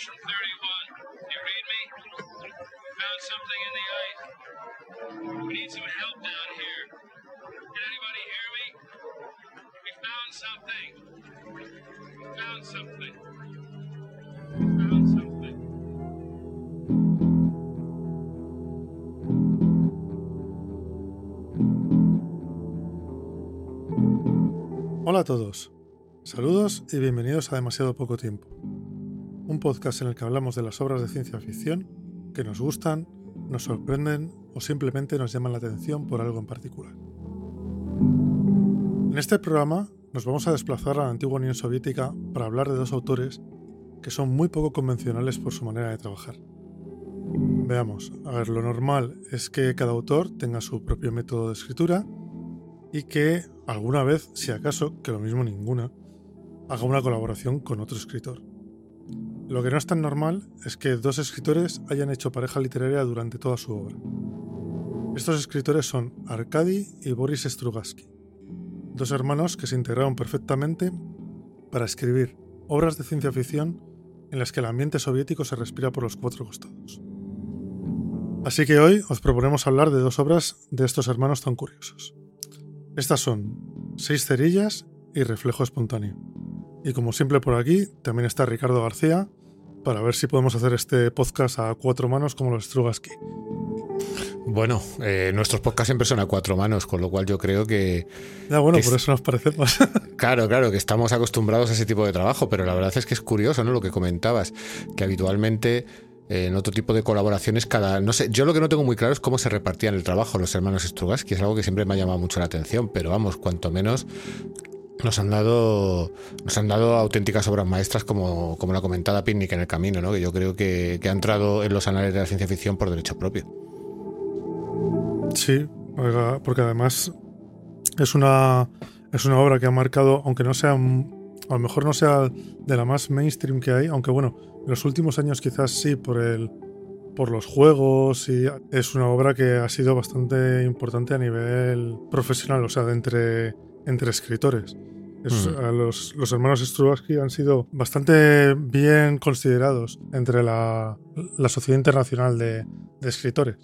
Station 31. You read me? Found something in the ice. We need some help down here. Can anybody hear me? Found something. Hola a todos. Saludos y bienvenidos a Demasiado Poco Tiempo. Un podcast en el que hablamos de las obras de ciencia ficción que nos gustan, nos sorprenden o simplemente nos llaman la atención por algo en particular. En este programa nos vamos a desplazar a la antigua Unión Soviética para hablar de dos autores que son muy poco convencionales por su manera de trabajar. Veamos, a ver, lo normal es que cada autor tenga su propio método de escritura y que alguna vez, si acaso, que lo mismo ninguna, haga una colaboración con otro escritor. Lo que no es tan normal es que dos escritores hayan hecho pareja literaria durante toda su obra. Estos escritores son Arkady y Boris Strugatsky, dos hermanos que se integraron perfectamente para escribir obras de ciencia ficción en las que el ambiente soviético se respira por los cuatro costados. Así que hoy os proponemos hablar de dos obras de estos hermanos tan curiosos. Estas son Seis cerillas y Reflejo espontáneo. Y como siempre por aquí, también está Ricardo García para ver si podemos hacer este podcast a cuatro manos como los Strugatsky. Bueno, eh, nuestros podcasts siempre son a cuatro manos, con lo cual yo creo que... Ya bueno, que por es- eso nos parecemos. Claro, claro, que estamos acostumbrados a ese tipo de trabajo, pero la verdad es que es curioso, ¿no? Lo que comentabas, que habitualmente eh, en otro tipo de colaboraciones cada... No sé, yo lo que no tengo muy claro es cómo se repartían el trabajo los hermanos Strugatsky, es algo que siempre me ha llamado mucho la atención, pero vamos, cuanto menos nos han dado nos han dado auténticas obras maestras como, como la comentada Picnic en el camino, ¿no? que yo creo que, que ha entrado en los anales de la ciencia ficción por derecho propio. Sí, porque además es una, es una obra que ha marcado, aunque no sea, a lo mejor no sea de la más mainstream que hay, aunque bueno, en los últimos años quizás sí por el por los juegos y es una obra que ha sido bastante importante a nivel profesional, o sea, entre, entre escritores. Es- Mm. a los, los hermanos Strugatsky han sido bastante bien considerados entre la, la Sociedad Internacional de, de Escritores.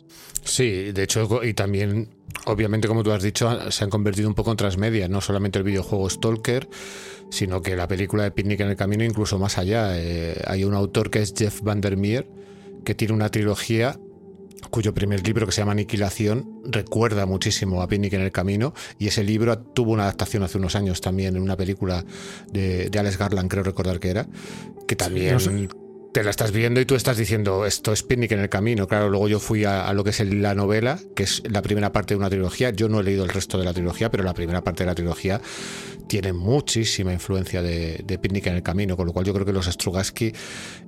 Sí, de hecho, y también, obviamente, como tú has dicho, se han convertido un poco en transmedia, no solamente el videojuego Stalker, sino que la película de Picnic en el Camino, incluso más allá. Eh, hay un autor que es Jeff Vandermeer, que tiene una trilogía cuyo primer libro, que se llama Aniquilación, recuerda muchísimo a Picnic en el Camino, y ese libro tuvo una adaptación hace unos años también en una película de, de Alex Garland, creo recordar que era, que también no sé. Te la estás viendo y tú estás diciendo, esto es Picnic en el Camino. Claro, luego yo fui a, lo que es la novela, que es la primera parte de una trilogía. Yo no he leído el resto de la trilogía, pero la primera parte de la trilogía tiene muchísima influencia de, de en el Camino, con lo cual yo creo que los Strugatsky,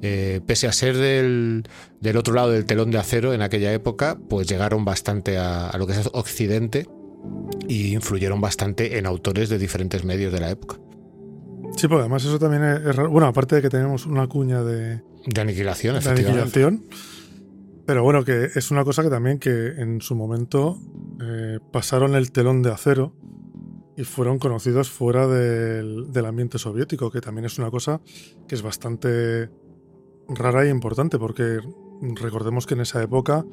eh, pese a ser del, del otro lado del telón de acero en aquella época, pues llegaron bastante a, a lo que es Occidente y influyeron bastante en autores de diferentes medios de la época. Sí, porque además eso también es, es raro. Bueno, aparte de que tenemos una cuña de, De aniquilación, de efectivamente. aniquilación. Pero bueno, que es una cosa que también que en su momento eh, pasaron el telón de acero y fueron conocidos fuera del, del ambiente soviético, que también es una cosa que es bastante rara e importante, porque recordemos que en esa época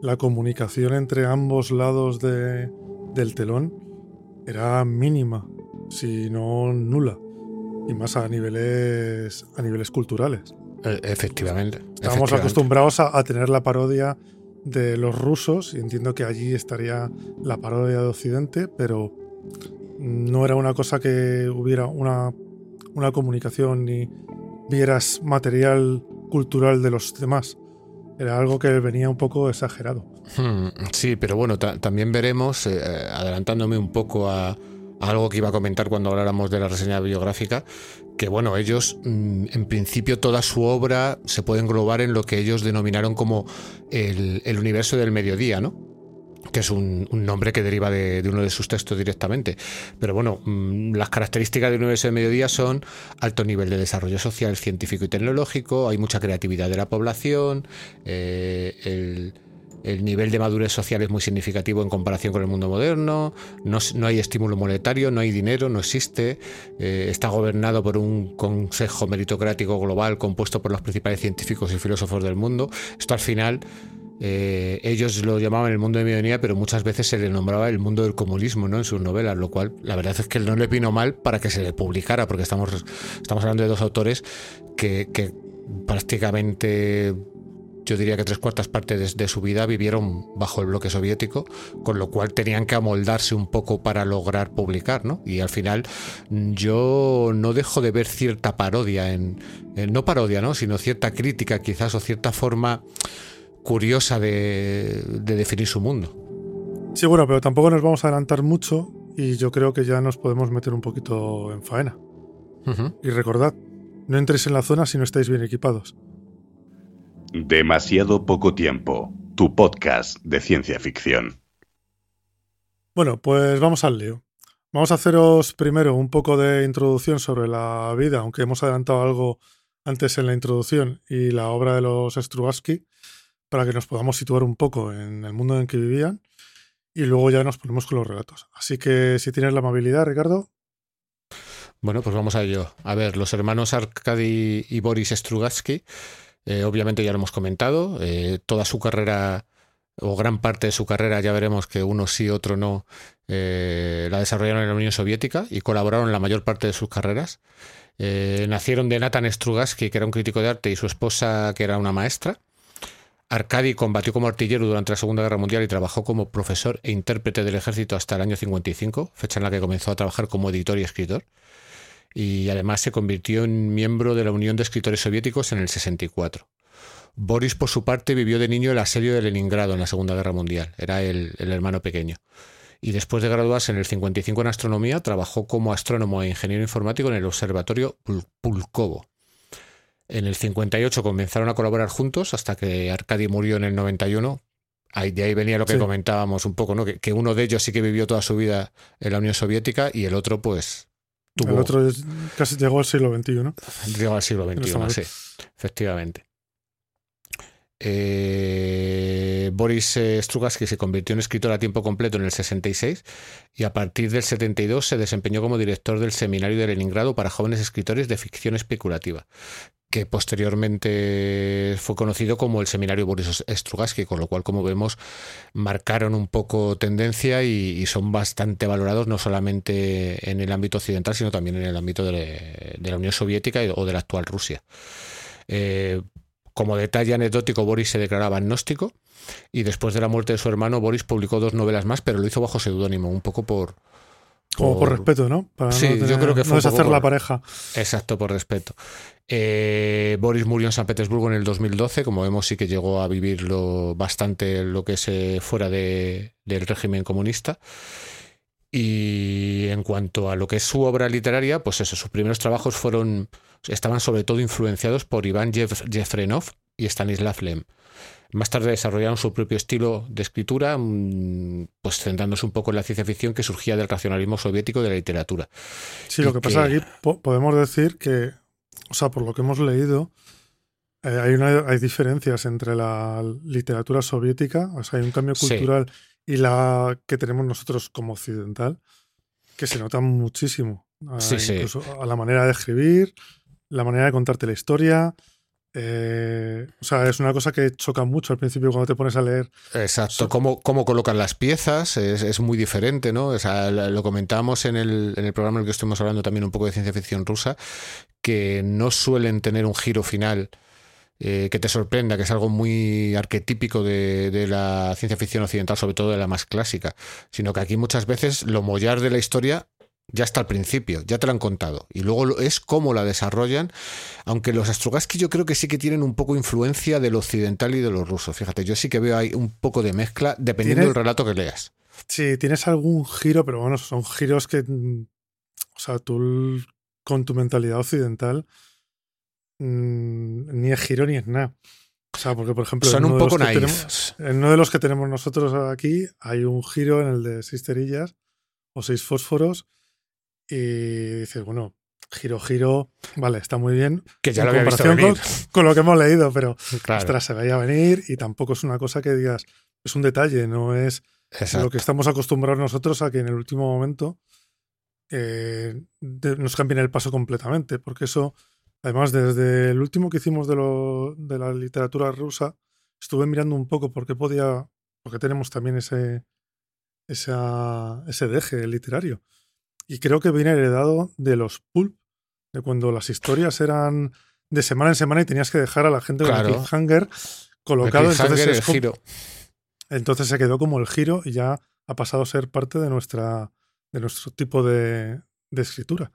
la comunicación entre ambos lados de- del telón era mínima, si no nula, y más a niveles, a niveles culturales. Eh, Efectivamente. Estábamos efectivamente. acostumbrados a, a tener la parodia de los rusos y entiendo que allí estaría la parodia de Occidente, pero no era una cosa que hubiera una, una comunicación ni vieras material cultural de los demás. Era algo que venía un poco exagerado. Hmm, Sí, pero bueno, ta- también veremos, eh, adelantándome un poco a algo que iba a comentar cuando habláramos de la reseña biográfica, que bueno, ellos, mm, en principio, toda su obra se puede englobar en lo que ellos denominaron como el, el universo del mediodía, ¿no? que es un, nombre que deriva de, de uno de sus textos directamente. Pero bueno, mm, las características del universo de mediodía son alto nivel de desarrollo social, científico y tecnológico, hay mucha creatividad de la población, eh, el, el nivel de madurez social es muy significativo en comparación con el mundo moderno, no, hay estímulo monetario, no hay dinero, no existe, eh, está gobernado por un consejo meritocrático global compuesto por los principales científicos y filósofos del mundo. Esto al final... Eh, ellos lo llamaban el mundo de medianía, pero muchas veces se le nombraba el mundo del comunismo ¿no? en sus novelas, lo cual la verdad es que no le vino mal para que se le publicara, porque estamos, estamos hablando de dos autores que, que prácticamente yo diría que tres cuartas partes de, su vida vivieron bajo el bloque soviético, con lo cual tenían que amoldarse un poco para lograr publicar, ¿no? Y al final yo no dejo de ver cierta parodia en, no parodia, ¿no? Sino cierta crítica quizás o cierta forma curiosa de, definir su mundo. Sí, bueno, pero tampoco nos vamos a adelantar mucho y yo creo que ya nos podemos meter un poquito en faena. Y recordad, no entréis en la zona si no estáis bien equipados. Demasiado poco tiempo. Tu podcast de ciencia ficción. Bueno, pues vamos al lío. Vamos a haceros primero un poco de introducción sobre la vida, aunque hemos adelantado algo antes en la introducción y la obra de los Strugatsky, para que nos podamos situar un poco en el mundo en que vivían y luego ya nos ponemos con los relatos. Así que si tienes la amabilidad, Ricardo. Bueno, pues vamos a ello. A ver, los hermanos Arkady y Boris Strugatsky eh, obviamente ya lo hemos comentado, eh, toda su carrera o gran parte de su carrera, ya veremos que uno sí, otro no, eh, la desarrollaron en la Unión Soviética y colaboraron en la mayor parte de sus carreras. nacieron de Nathan Strugatsky, que era un crítico de arte, y su esposa, que era una maestra. Arkady combatió como artillero durante la Segunda Guerra Mundial y trabajó como profesor e intérprete del ejército hasta el año 55, fecha en la que comenzó a trabajar como editor y escritor y además se convirtió en miembro de la Unión de Escritores Soviéticos en el 64. Boris, por su parte, vivió de niño el asedio de Leningrado en la Segunda Guerra Mundial. Era el, hermano pequeño. Y después de graduarse en el 55 en astronomía, trabajó como astrónomo e ingeniero informático en el Observatorio Pulkovo. En el 58 comenzaron a colaborar juntos hasta que Arkady murió en el 91. Ahí, de ahí venía lo que comentábamos un poco, ¿no? Que, que, uno de ellos sí que vivió toda su vida en la Unión Soviética y el otro, pues, el otro casi llegó al siglo XXI. ¿no? Llegó al siglo XXI, sí, efectivamente. Eh, Boris Strugatsky se convirtió en escritor a tiempo completo en el 66 y a partir del 72 se desempeñó como director del Seminario de Leningrado para jóvenes escritores de ficción especulativa, que posteriormente fue conocido como el Seminario Boris Strugatsky, con lo cual, como vemos, marcaron un poco tendencia y, son bastante valorados no solamente en el ámbito occidental, sino también en el ámbito de, la Unión Soviética o de la actual Rusia. Eh, como detalle anecdótico, Boris se declaraba agnóstico y después de la muerte de su hermano, Boris publicó dos novelas más, pero lo hizo bajo seudónimo, un poco por... Como por respeto, ¿no? sí, yo creo que fue... No hacer la pareja. Exacto, por respeto. Eh, Boris murió en San Petersburgo en el 2012, como vemos sí que llegó a vivirlo bastante lo que es fuera de, del régimen comunista. Y en cuanto a lo que es su obra literaria, pues eso, sus primeros trabajos fueron estaban sobre todo influenciados por Iván Jefrenov y Stanislav Lem. Más tarde desarrollaron su propio estilo de escritura, mm, pues centrándose un poco en la ciencia ficción que surgía del racionalismo soviético de la literatura. Sí, lo que, pasa aquí podemos decir que, o sea, por lo que hemos leído, eh, hay, una, hay diferencias entre la literatura soviética, o sea, hay un cambio cultural y la que tenemos nosotros como occidental, que se nota muchísimo. Sí, incluso a la manera de escribir, la manera de contarte la historia. Eh, o sea, es una cosa que choca mucho al principio cuando te pones a leer. Exacto, cómo, cómo colocan las piezas es, muy diferente, ¿no? O sea, lo comentábamos en el, en el programa en el que estuvimos hablando también un poco de ciencia ficción rusa, que no suelen tener un giro final eh, que te sorprenda, que es algo muy arquetípico de, de, la ciencia ficción occidental, sobre todo de la más clásica, sino que aquí muchas veces lo mollar de la historia ya está al principio, ya te lo han contado. Y luego es cómo la desarrollan, aunque los Astrogaski yo creo que sí que tienen un poco influencia del occidental y de los rusos. Fíjate, yo sí que veo ahí un poco de mezcla dependiendo del relato que leas. Sí, tienes algún giro, pero bueno, son giros que, o sea, tú con tu mentalidad occidental mm, ni es giro ni es nada. O sea, porque por ejemplo, son un poco naif. en uno de los que tenemos nosotros aquí hay un giro en el de seis cerillas o seis fósforos y dices, bueno, giro, giro, vale, está muy bien. Que ya lo había visto venir. Con, lo que hemos leído, pero ostras, se veía venir y tampoco es una cosa que digas, es un detalle, no es Exacto. lo que estamos acostumbrados nosotros a que en el último momento eh, de- nos cambien el paso completamente, porque eso, además, desde el último que hicimos de, lo, de la literatura rusa, estuve mirando un poco por qué podía, porque tenemos también ese, esa, ese deje literario. Y creo que viene heredado de los pulp, de cuando las historias eran de semana en semana y tenías que dejar a la gente Claro. con el cliffhanger colocado. El cliffhanger, Entonces, el giro. entonces se quedó como el giro y ya ha pasado a ser parte de nuestra de nuestro tipo de, de escritura.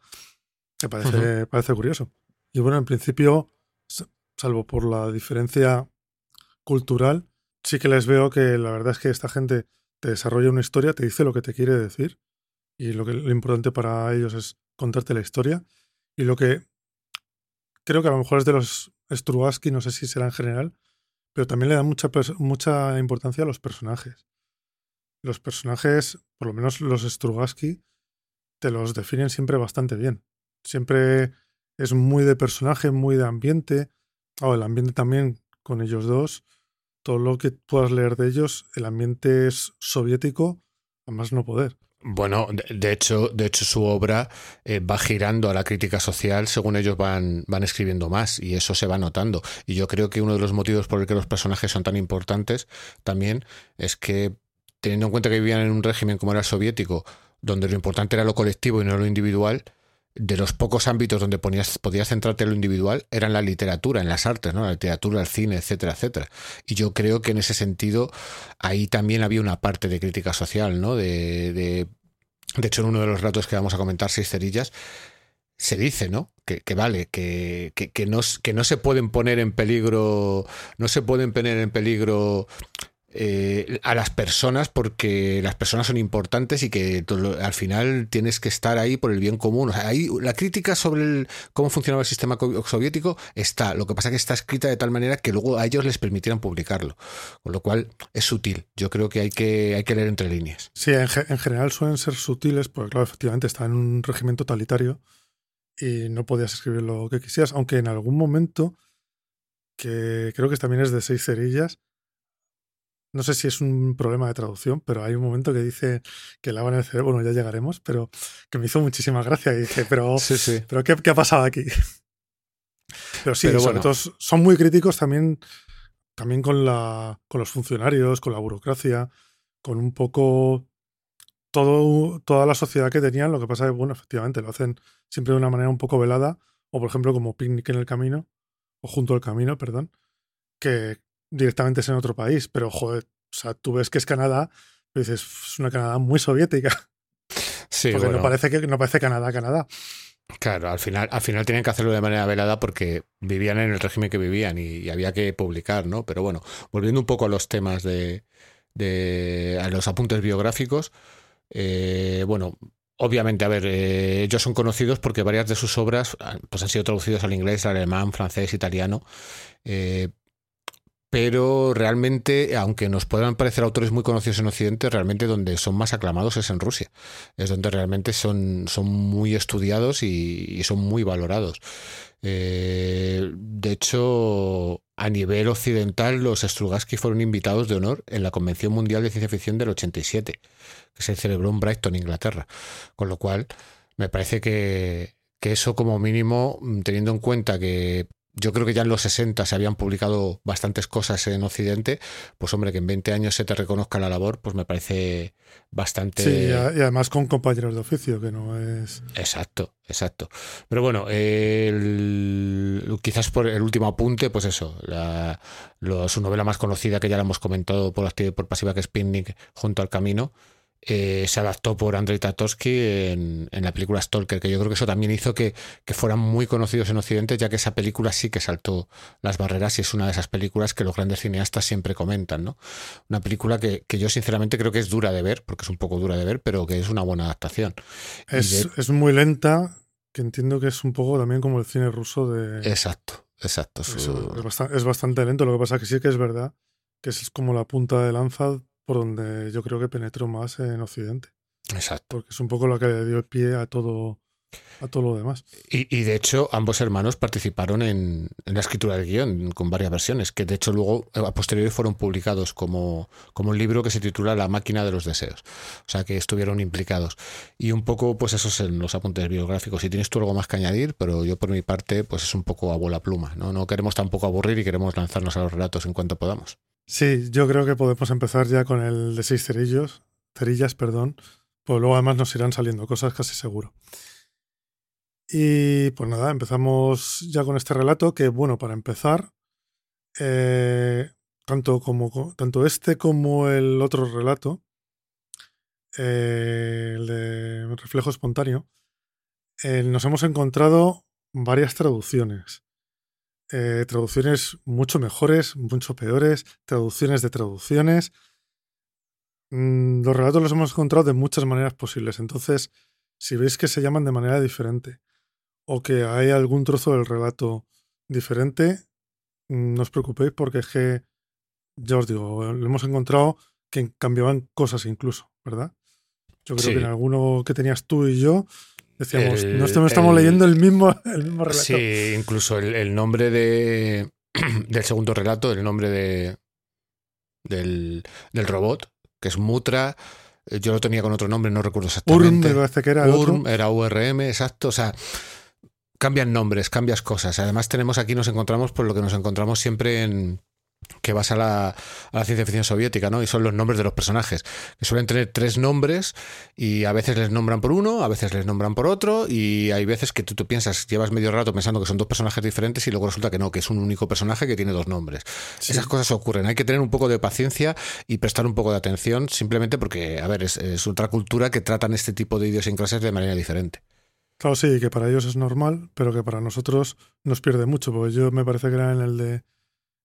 Me parece, parece curioso. Y bueno, en principio, salvo por la diferencia cultural, sí que les veo que la verdad es que esta gente te desarrolla una historia, te dice lo que te quiere decir y lo que lo importante para ellos es contarte la historia y lo que creo que a lo mejor es de los Strugatsky, no sé si será en general, pero también le dan mucha, mucha importancia a los personajes. Los personajes, por lo menos los Strugatsky, te los definen siempre bastante bien. Siempre es muy de personaje, muy de ambiente. O el ambiente también con ellos dos. Todo lo que puedas leer de ellos, el ambiente es soviético, a más no poder. Bueno, de, de hecho, de hecho su obra eh, va girando a la crítica social según ellos van, van escribiendo más y eso se va notando. Y yo creo que uno de los motivos por el que los personajes son tan importantes también es que teniendo en cuenta que vivían en un régimen como era el soviético, donde lo importante era lo colectivo y no lo individual, de los pocos ámbitos donde ponías, podías centrarte en lo individual era en la literatura, en las artes, ¿no? La literatura, el cine, etcétera, etcétera. Y yo creo que en ese sentido ahí también había una parte de crítica social, ¿no? De, de, de hecho, en uno de los ratos que vamos a comentar, seis cerillas, se dice, ¿no? Que, que vale, que, que, no, que no se pueden poner en peligro, no se pueden poner en peligro eh, a las personas porque las personas son importantes y que al final tienes que estar ahí por el bien común. La crítica sobre el, cómo funcionaba el sistema soviético está. Lo que pasa es que está escrita de tal manera que luego a ellos les permitieran publicarlo. Con lo cual es sutil. Yo creo que hay que, hay que leer entre líneas. Sí, en, en general suelen ser sutiles porque, claro, efectivamente está en un régimen totalitario y no podías escribir lo que quisieras, aunque en algún momento, que creo que también es de seis cerillas, no sé si es un problema de traducción, pero hay un momento que dice que lavan el cerebro, bueno, ya llegaremos, pero que me hizo muchísima gracia y dije, pero, sí, sí. pero ¿qué, ¿qué, ha pasado aquí? Pero sí, pero sobre bueno. todo son muy críticos también, también con, la, con los funcionarios, con la burocracia, con un poco todo, toda la sociedad que tenían. Lo que pasa es que, bueno, efectivamente, lo hacen siempre de una manera un poco velada, o por ejemplo como Picnic en el Camino, o Junto al Camino, perdón, que directamente es en otro país, pero joder, o sea, tú ves que es Canadá, y dices, es una Canadá muy soviética. Sí, porque bueno. no parece que no parece Canadá, Canadá. Claro, al final, al final tenían que hacerlo de manera velada porque vivían en el régimen que vivían y, y había que publicar, ¿no? Pero bueno, volviendo un poco a los temas de, de a los apuntes biográficos, eh, bueno, obviamente, a ver, eh, ellos son conocidos porque varias de sus obras pues, han sido traducidas al inglés, al alemán, francés, italiano. Eh, pero realmente, aunque nos puedan parecer autores muy conocidos en Occidente, realmente donde son más aclamados es en Rusia. Es donde realmente son, son muy estudiados y, son muy valorados. Eh, de hecho, a nivel occidental, los Strugatsky fueron invitados de honor en la Convención Mundial de Ciencia Ficción del 87, que se celebró en Brighton, Inglaterra. Con lo cual, me parece que, que eso como mínimo, teniendo en cuenta que yo creo que ya en los 60 se habían publicado bastantes cosas en Occidente, pues hombre, que en 20 años se te reconozca la labor, pues me parece bastante... Sí, y, además con compañeros de oficio, que no es... Exacto, exacto. Pero bueno, el, quizás por el último apunte, pues eso, la, su novela más conocida, que ya la hemos comentado por activa y por pasiva, que es Picnic junto al camino, eh, se adaptó por Andrei Tarkovsky en, en, la película Stalker, que yo creo que eso también hizo que, que, fueran muy conocidos en Occidente, ya que esa película sí que saltó las barreras y es una de esas películas que los grandes cineastas siempre comentan, ¿no? Una película que, que yo sinceramente creo que es dura de ver, porque es un poco dura de ver, pero que es una buena adaptación. Es, de... es muy lenta, que entiendo que es un poco también como el cine ruso de... Exacto, exacto. Su... Es, bastante, es bastante lento, lo que pasa que sí que es verdad que es como la punta de lanza por donde yo creo que penetró más en Occidente. Exacto. Porque es un poco lo que le dio pie a todo, a todo lo demás. Y, y de hecho, ambos hermanos participaron en, en, la escritura del guion con varias versiones, que de hecho luego a posteriori fueron publicados como, como un libro que se titula La máquina de los deseos. O sea que estuvieron implicados. Y un poco, pues esos en los apuntes biográficos. Si tienes tú algo más que añadir, pero yo por mi parte, pues es un poco abuela pluma. No, no queremos tampoco aburrir y queremos lanzarnos a los relatos en cuanto podamos. Sí, yo creo que podemos empezar ya con el de seis cerillos, cerillas, perdón, pues luego además nos irán saliendo cosas casi seguro. Y pues nada, empezamos ya con este relato que, bueno, para empezar, eh, tanto, como, tanto este como el otro relato, eh, el de reflejo espontáneo, eh, nos hemos encontrado varias traducciones. Eh, traducciones mucho mejores, mucho peores, traducciones de traducciones. Mm, los relatos los hemos encontrado de muchas maneras posibles. Entonces, si veis que se llaman de manera diferente, o que hay algún trozo del relato diferente, mm, no os preocupéis porque es que, ya os digo, lo hemos encontrado que cambiaban cosas incluso, ¿verdad? Yo creo Sí. que en alguno que tenías tú y yo decíamos, El- no estamos, leyendo el mismo, el mismo relato. Sí, incluso el, el nombre de, del segundo relato, el nombre de, del, del robot, que es Mutra, eh, yo lo tenía con otro nombre, no recuerdo Urm exactamente. me parece que era otro. Urm, era URM, exacto. O sea, cambian nombres, cambias cosas. Además, tenemos aquí, nos encontramos por lo que nos encontramos siempre en que vas a la, a la ciencia ficción soviética, ¿no? Y son los nombres de los personajes, que suelen tener tres nombres y a veces les nombran por uno, a veces les nombran por otro y hay veces que tú, tú piensas, llevas medio rato pensando que son dos personajes diferentes y luego resulta que no, que es un único personaje que tiene dos nombres. Sí. Esas cosas ocurren. Hay que tener un poco de paciencia y prestar un poco de atención simplemente porque, a ver, es, es otra cultura que tratan este tipo de idiosincrasias de manera diferente. Claro, sí, que para ellos es normal, pero que para nosotros nos pierde mucho, porque yo me parece que era en el de,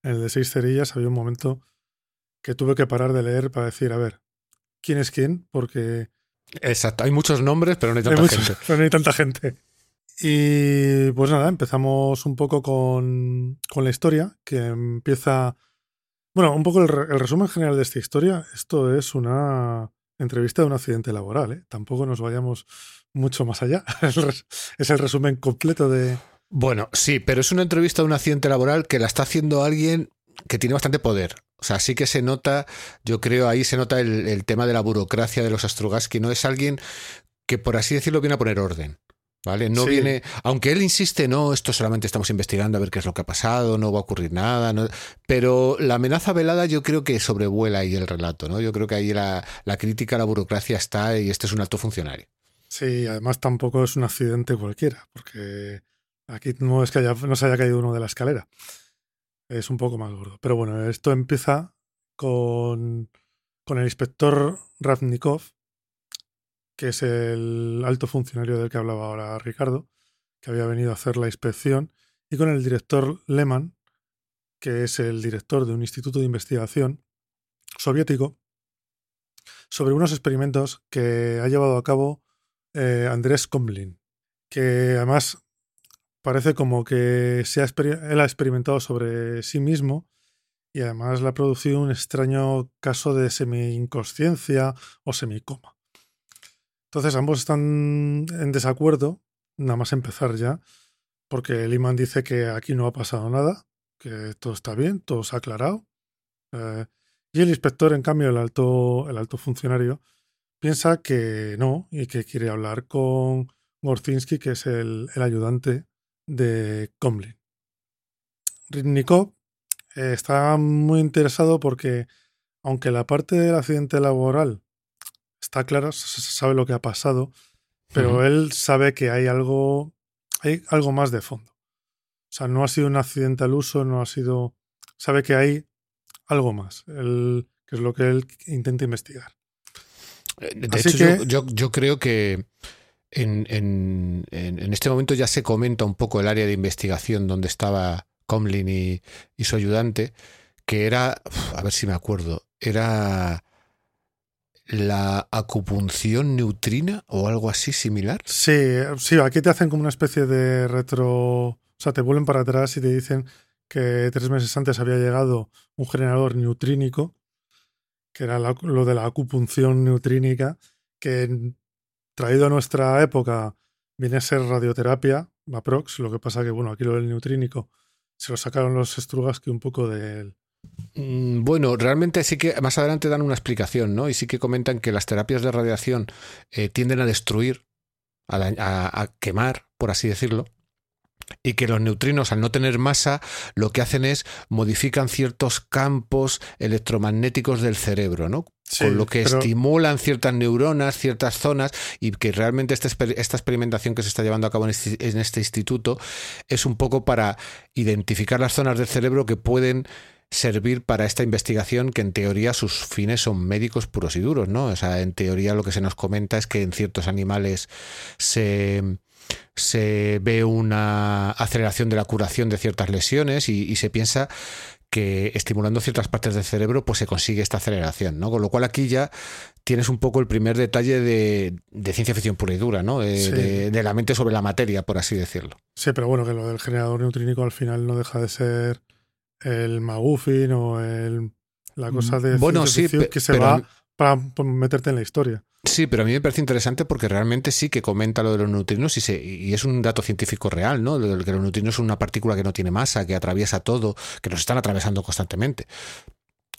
en el de seis cerillas, había un momento que tuve que parar de leer para decir, a ver, ¿quién es quién? Porque Exacto. Hay muchos nombres, pero no hay hay tanta muchos- gente. pero no hay tanta gente. Y pues nada, empezamos un poco con, con la historia, que empieza... Bueno, un poco el, el resumen general de esta historia. Esto es una entrevista de un accidente laboral, ¿eh? Tampoco nos vayamos mucho más allá. Es el resumen completo de, Bueno, sí, pero es una entrevista de un accidente laboral que la está haciendo alguien que tiene bastante poder. O sea, sí que se nota, yo creo, ahí se nota el, el tema de la burocracia de los Astrugaski. No es alguien que, por así decirlo, viene a poner orden. ¿Vale? No Sí. viene. Aunque él insiste, no, esto solamente estamos investigando a ver qué es lo que ha pasado, no va a ocurrir nada. no- pero la amenaza velada yo creo que sobrevuela ahí el relato, ¿no? Yo creo que ahí la, la crítica a la burocracia está y este es un alto funcionario. Sí, además tampoco es un accidente cualquiera, porque aquí no es que no se haya caído uno de la escalera. Es un poco más gordo. Pero bueno, esto empieza con, con el inspector Ravnikov, que es el alto funcionario del que hablaba ahora Ricardo, que había venido a hacer la inspección, y con el director Lehmann, que es el director de un instituto de investigación soviético, sobre unos experimentos que ha llevado a cabo eh, Andrés Komlin, que además parece como que se ha él ha experimentado sobre sí mismo y además le ha producido un extraño caso de semi-inconsciencia o semicoma. Entonces ambos están en desacuerdo, nada más empezar ya, porque Liman dice que aquí no ha pasado nada, que todo está bien, todo se ha aclarado. eh, y el inspector, en cambio, el alto, el alto funcionario, piensa que no y que quiere hablar con Gorzinski, que es el, el ayudante de Komlin. Ritnikov eh, está muy interesado porque, aunque la parte del accidente laboral está clara, sabe lo que ha pasado, pero él sabe que hay algo, hay algo más de fondo. O sea, no ha sido un accidente al uso, no ha sido. Sabe que hay algo más, que es lo que él intenta investigar. Eh, De Así hecho, que- yo, yo, yo creo que en, este momento ya se comenta un poco el área de investigación donde estaba Comlin y, y su ayudante, que era, a ver si me acuerdo, era la acupunción neutrina o algo así similar. Sí, sí, aquí te hacen como una especie de retro. O sea, te vuelven para atrás y te dicen que tres meses antes había llegado un generador neutrínico, que era lo de la acupunción neutrínica, que traído a nuestra época viene a ser radioterapia, Maprox, lo que pasa que, bueno, aquí lo del neutrínico se lo sacaron los Strugatsky un poco del... Mm, Bueno, realmente sí que más adelante dan una explicación, ¿no? Y sí que comentan que las terapias de radiación eh, tienden a destruir, a- a quemar, por así decirlo, y que los neutrinos, al no tener masa, lo que hacen es modifican ciertos campos electromagnéticos del cerebro, ¿no? Sí, Con lo que pero- estimulan ciertas neuronas, ciertas zonas, y que realmente exper- esta experimentación que se está llevando a cabo en este, en este instituto es un poco para identificar las zonas del cerebro que pueden servir para esta investigación que en teoría sus fines son médicos puros y duros, ¿no? O sea, en teoría lo que se nos comenta es que en ciertos animales se, se ve una aceleración de la curación de ciertas lesiones y, y se piensa que estimulando ciertas partes del cerebro pues se consigue esta aceleración, ¿no? Con lo cual aquí ya tienes un poco el primer detalle de, de ciencia ficción pura y dura, ¿no? De, Sí. de- de la mente sobre la materia, por así decirlo. Sí, pero bueno, que lo del generador neutrínico al final no deja de ser el McGuffin o el, la cosa de Bueno, ciencia sí, ficción que se pero- va para meterte en la historia. Sí, pero a mí me parece interesante porque realmente sí que comenta lo de los neutrinos y, se, y es un dato científico real, ¿no? Lo de que los neutrinos son una partícula que no tiene masa, que atraviesa todo, que nos están atravesando constantemente.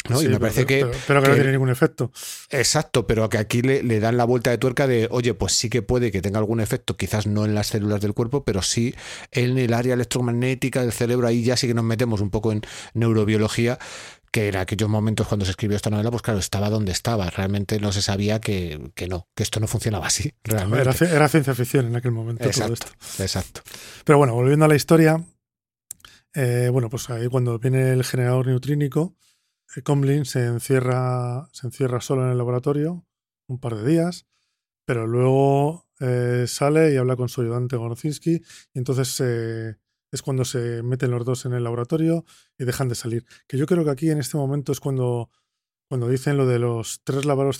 ¿no? Sí, y me pero- parece que, Pero, pero que no tiene ningún efecto. Exacto, pero que aquí le, le dan la vuelta de tuerca de, oye, pues sí que puede que tenga algún efecto, quizás no en las células del cuerpo, pero sí en el área electromagnética del cerebro. Ahí ya sí que nos metemos un poco en neurobiología, que en aquellos momentos cuando se escribió esta novela, pues claro, estaba donde estaba. Realmente no se sabía que, que no, que esto no funcionaba así, realmente. Era, ci- era ciencia ficción en aquel momento todo Exacto, esto. exacto. Pero bueno, volviendo a la historia, eh, bueno, pues ahí cuando viene el generador neutrínico, eh, Comlin se encierra, se encierra solo en el laboratorio un par de días, pero luego eh, sale y habla con su ayudante Gorzinski y entonces eh, es cuando se meten los dos en el laboratorio y dejan de salir. Que yo creo que aquí en este momento es cuando, cuando dicen lo de los tres lavados,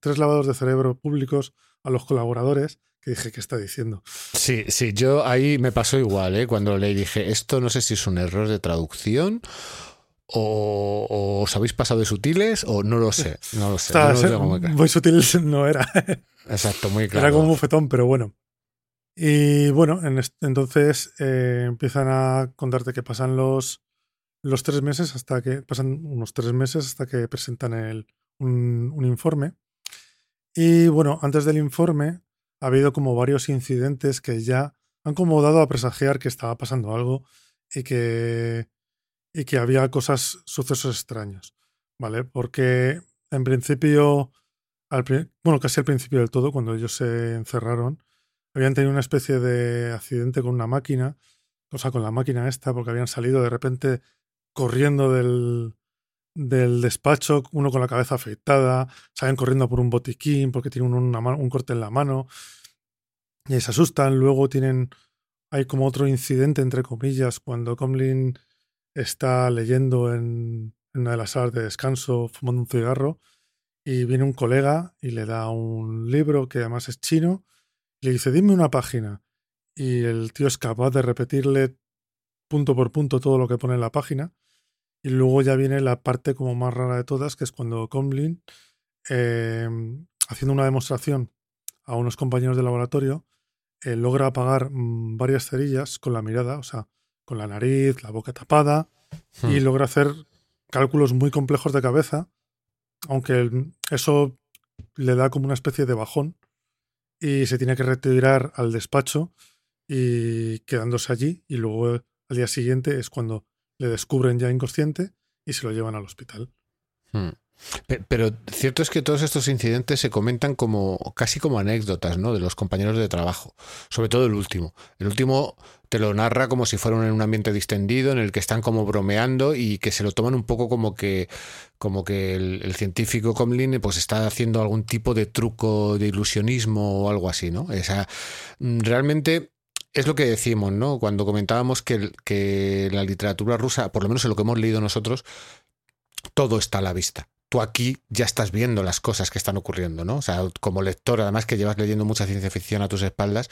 tres lavados de cerebro públicos a los colaboradores, que dije, ¿qué está diciendo? Sí, sí, yo ahí me pasó igual, ¿eh? Cuando le dije, esto no sé si es un error de traducción o, o os habéis pasado de sutiles o no lo sé, no lo sé. Estaba- no lo muy claro. muy sutil no era. Exacto, muy claro. Era como un bufetón, pero bueno. Y bueno, entonces eh, empiezan a contarte que pasan los, los tres meses hasta que pasan unos tres meses hasta que presentan el, un, informe. Y bueno, antes del informe ha habido como varios incidentes que ya han como dado a presagiar que estaba pasando algo y que, y que había cosas, sucesos extraños, ¿vale? Porque en principio, al bueno, casi al principio del todo, cuando ellos se encerraron, habían tenido una especie de accidente con una máquina, o sea, con la máquina esta, porque habían salido de repente corriendo del, del despacho, uno con la cabeza afeitada, salen corriendo por un botiquín porque tienen un corte en la mano y se asustan. Luego tienen, hay como otro incidente, entre comillas, cuando Comlin está leyendo en, en una de las salas de descanso, fumando un cigarro, y viene un colega y le da un libro que además es chino, le dice, dime una página. Y el tío es capaz de repetirle punto por punto todo lo que pone en la página. Y luego ya viene la parte como más rara de todas, que es cuando Comlin, eh, haciendo una demostración a unos compañeros de laboratorio, eh, logra apagar mm, varias cerillas con la mirada, o sea, con la nariz, la boca tapada, y Hmm. logra hacer cálculos muy complejos de cabeza, aunque eso le da como una especie de bajón y se tiene que retirar al despacho y quedándose allí y luego al día siguiente es cuando le descubren ya inconsciente y se lo llevan al hospital. Hmm. Pe- Pero cierto es que todos estos incidentes se comentan como casi como anécdotas, ¿no? De los compañeros de trabajo. Sobre todo el último. El último te lo narra como si fuera en un ambiente distendido en el que están como bromeando y que se lo toman un poco como que como que el, científico Comlin pues está haciendo algún tipo de truco de ilusionismo o algo así, ¿no? O sea, realmente es lo que decimos, ¿no? Cuando comentábamos que la literatura rusa, por lo menos en lo que hemos leído nosotros, todo está a la vista. Tú aquí ya estás viendo las cosas que están ocurriendo, ¿no? O sea, como lector, además que llevas leyendo mucha ciencia ficción a tus espaldas,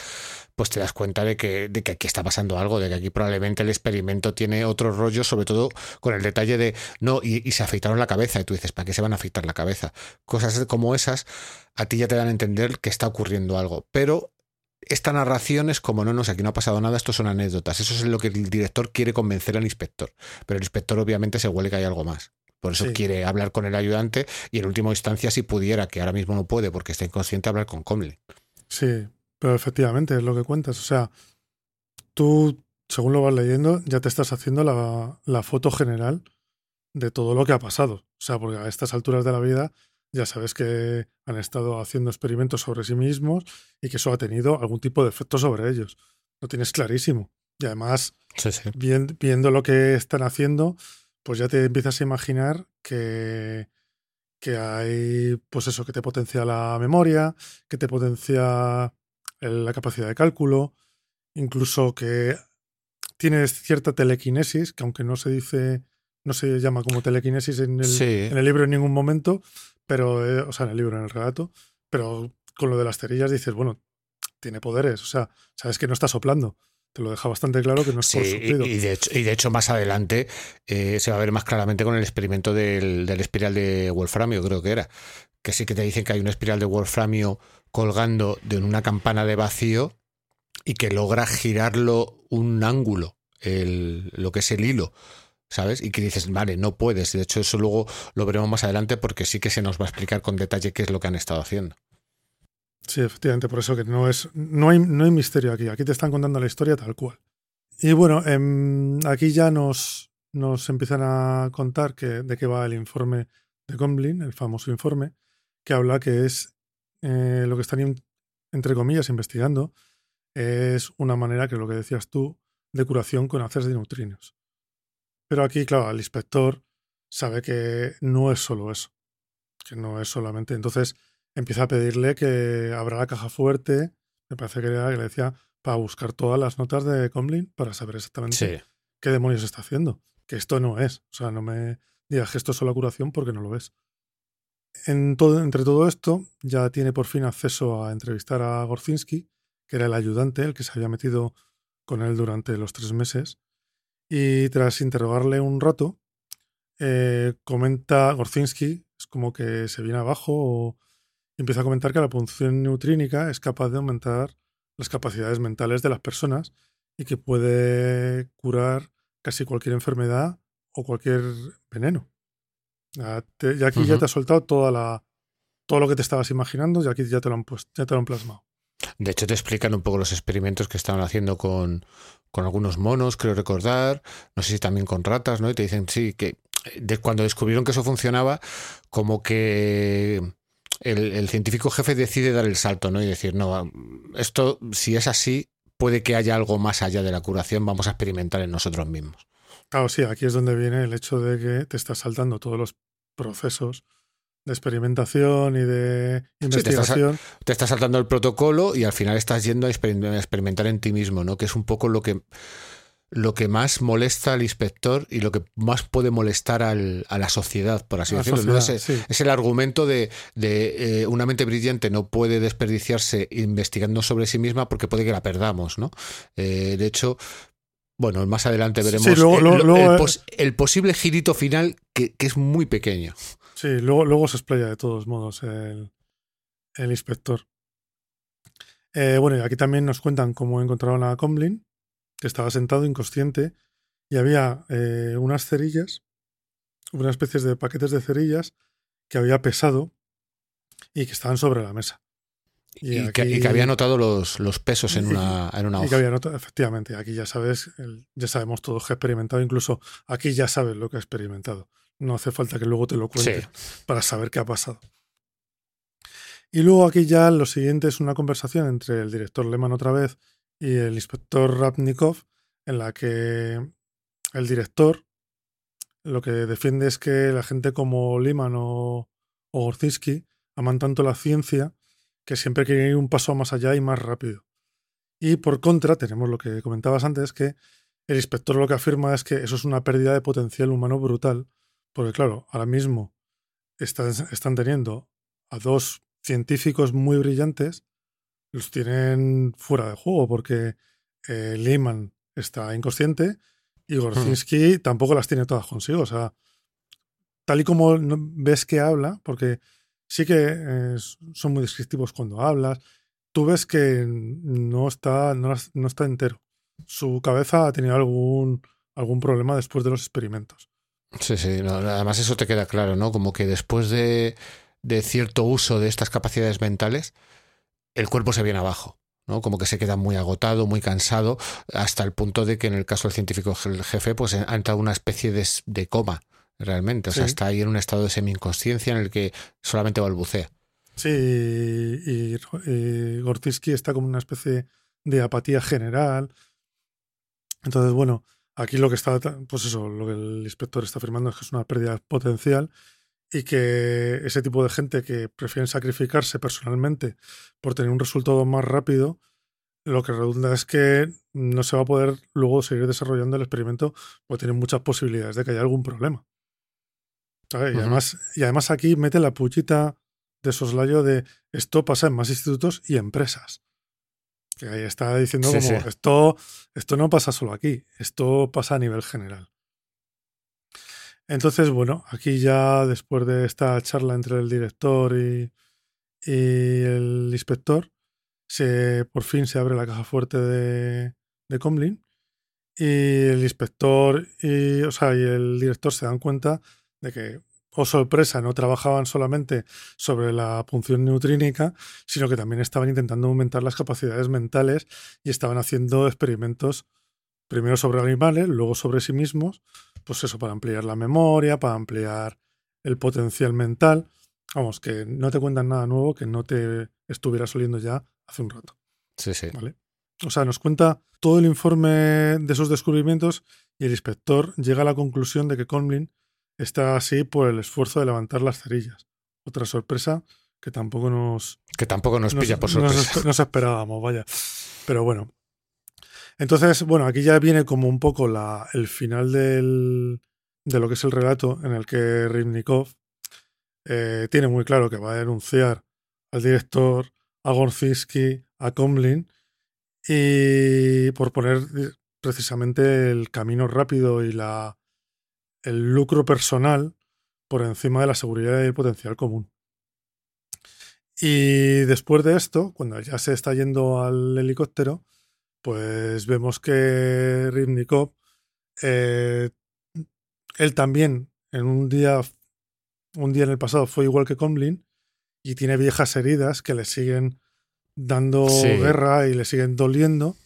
pues te das cuenta de que, de que aquí está pasando algo, de que aquí probablemente el experimento tiene otro rollo, sobre todo con el detalle de, no, y, y se afeitaron la cabeza, y tú dices, ¿para qué se van a afeitar la cabeza? Cosas como esas a ti ya te dan a entender que está ocurriendo algo, pero esta narración es como, no, no aquí no ha pasado nada, esto son anécdotas. Eso es lo que el director quiere convencer al inspector. Pero el inspector obviamente se huele que hay algo más. Por eso quiere hablar con el ayudante y en última instancia, si pudiera, que ahora mismo no puede porque está inconsciente, hablar con Comley. Sí, pero efectivamente es lo que cuentas. O sea, tú, según lo vas leyendo, ya te estás haciendo la, la foto general de todo lo que ha pasado. O sea, porque a estas alturas de la vida ya sabes que han estado haciendo experimentos sobre sí mismos y que eso ha tenido algún tipo de efecto sobre ellos. Lo tienes clarísimo. Y además, Viendo, lo que están haciendo, pues ya te empiezas a imaginar que, que hay, pues eso, que te potencia la memoria, que te potencia la capacidad de cálculo, incluso que tienes cierta telequinesis, que aunque no se dice, no se llama como telequinesis en el, en el libro en ningún momento, pero, eh, o sea, en el libro, en el relato, pero con lo de las cerillas dices, bueno, tiene poderes, o sea, sabes que no está soplando. Te lo deja bastante claro que no es por y, y, de hecho, y de hecho, más adelante eh, se va a ver más claramente con el experimento del, del, espiral de Wolframio, creo que era. Que sí que te dicen que hay una espiral de Wolframio colgando de una campana de vacío y que logra girarlo un ángulo, el, lo que es el hilo. ¿sabes? Y que dices, vale, no puedes. De hecho, eso luego lo veremos más adelante porque sí que se nos va a explicar con detalle qué es lo que han estado haciendo. Sí, efectivamente, por eso que no es. No hay, no hay misterio aquí. Aquí te están contando la historia tal cual. Y bueno, em, aquí ya nos, nos empiezan a contar que, de qué va el informe de Gomblin, el famoso informe, que habla que es eh, lo que están, entre comillas, investigando, es una manera, que es lo que decías tú, de curación con haces de neutrinos. Pero aquí, claro, el inspector sabe que no es solo eso, que no es solamente. Entonces empieza a pedirle que abra la caja fuerte, me parece que le decía, para buscar todas las notas de Comlin para saber exactamente qué demonios está haciendo. Que esto no es. O sea, no me digas que esto es solo curación porque no lo es. En todo, entre todo esto, ya tiene por fin acceso a entrevistar a Gorzinski, que era el ayudante, el que se había metido con él durante los tres meses, y tras interrogarle un rato, eh, comenta Gorzinski, es como que se viene abajo o empieza a comentar que la punción neutrínica es capaz de aumentar las capacidades mentales de las personas y que puede curar casi cualquier enfermedad o cualquier veneno. Ya, aquí ya te ha soltado toda la, todo lo que te estabas imaginando y aquí ya te lo han, puesto, ya te lo han plasmado. De hecho, te explican un poco los experimentos que estaban haciendo con, con algunos monos, creo recordar, no sé si también con ratas, ¿no? Y te dicen, sí, que de cuando descubrieron que eso funcionaba, como que el, científico jefe decide dar el salto, ¿no? Y decir, no, esto, si es así, puede que haya algo más allá de la curación, vamos a experimentar en nosotros mismos. Claro, sí, aquí es donde viene el hecho de que te estás saltando todos los procesos de experimentación y de investigación. te, estás, saltando el protocolo y al final estás yendo a experimentar en ti mismo, ¿no? Que es un poco lo que lo que más molesta al inspector y lo que más puede molestar al, a la sociedad, por así decirlo. es, el argumento de, de eh, una mente brillante no puede desperdiciarse investigando sobre sí misma porque puede que la perdamos, ¿no? Eh, de hecho, bueno, más adelante veremos el, posible girito final que, que es muy pequeño. Sí, luego, luego se explaya de todos modos el, el inspector. Eh, bueno, y aquí también nos cuentan cómo encontraron a Comblin, que estaba sentado inconsciente y había eh, unas cerillas, unas especies de paquetes de cerillas que había pesado y que estaban sobre la mesa. Y, que, había notado los, los pesos en una, en una hoja. Y que había notado, efectivamente, aquí ya sabes, ya sabemos todo que ha experimentado, incluso aquí ya sabes lo que ha experimentado. No hace falta que luego te lo cuente para saber qué ha pasado. Y luego aquí ya lo siguiente es una conversación entre el director Lehman otra vez y el inspector Rapnikov, en la que el director lo que defiende es que la gente como Lehman o, o aman tanto la ciencia que siempre quieren ir un paso más allá y más rápido. Y por contra, tenemos lo que comentabas antes, que el inspector lo que afirma es que eso es una pérdida de potencial humano brutal porque claro, ahora mismo están, están teniendo a dos científicos muy brillantes, los tienen fuera de juego porque eh, Lehman está inconsciente y hmm. Gorzinski tampoco las tiene todas consigo. O sea, tal y como ves que habla, porque sí que son muy descriptivos cuando hablas, tú ves que no está, no, no está entero. Su cabeza ha tenido algún, algún problema después de los experimentos. Sí, sí, no, además eso te queda claro, ¿no? Como que después de, de cierto uso de estas capacidades mentales, el cuerpo se viene abajo. ¿no? Como que se queda muy agotado, muy cansado, hasta el punto de que en el caso del científico jefe, pues ha entrado una especie de, de coma, realmente. O sea, Sí. está ahí en un estado de semi-inconsciencia en el que solamente balbucea. Sí, y, y está como una especie de apatía general. Entonces, bueno, aquí lo que está, pues eso, lo que el inspector está afirmando es que es una pérdida potencial y que ese tipo de gente que prefieren sacrificarse personalmente por tener un resultado más rápido, lo que redunda es que no se va a poder luego seguir desarrollando el experimento porque tienen muchas posibilidades de que haya algún problema. ¿Sabes? Y, además, y además aquí mete la puchita de soslayo de esto pasa en más institutos y empresas. Que ahí está diciendo Sí, como sí. esto, esto no pasa solo aquí, esto pasa a nivel general. Entonces, bueno, aquí ya después de esta charla entre el director y, el inspector, se, por fin se abre la caja fuerte de, de Comlin y el inspector y, o sea, y el director se dan cuenta de que, oh sorpresa, no trabajaban solamente sobre la punción neutrínica, sino que también estaban intentando aumentar las capacidades mentales y estaban haciendo experimentos primero sobre animales, luego sobre sí mismos, pues eso, para ampliar la memoria, para ampliar el potencial mental. Vamos, que no te cuentan nada nuevo que no te estuviera saliendo ya hace un rato. Sí, sí. ¿vale? O sea, nos cuenta todo el informe de sus descubrimientos y el inspector llega a la conclusión de que Conlin está así por el esfuerzo de levantar las cerillas. Otra sorpresa que tampoco nos, Que tampoco nos nos- pilla por nos sorpresa. espe- nos esperábamos, vaya. Pero bueno. Entonces, bueno, aquí ya viene como un poco el final del, de lo que es el relato en el que Rivnikov eh, tiene muy claro que va a denunciar al director, a Gorzinski, a Komlin, y por poner eh, precisamente el camino rápido y la, el lucro personal por encima de la seguridad y el potencial común. Y después de esto, cuando ya se está yendo al helicóptero, pues vemos que Rivnikov, eh, él también en un día, un día en el pasado fue igual que Comlin y tiene viejas heridas que le siguen dando Sí. guerra y le siguen doliendo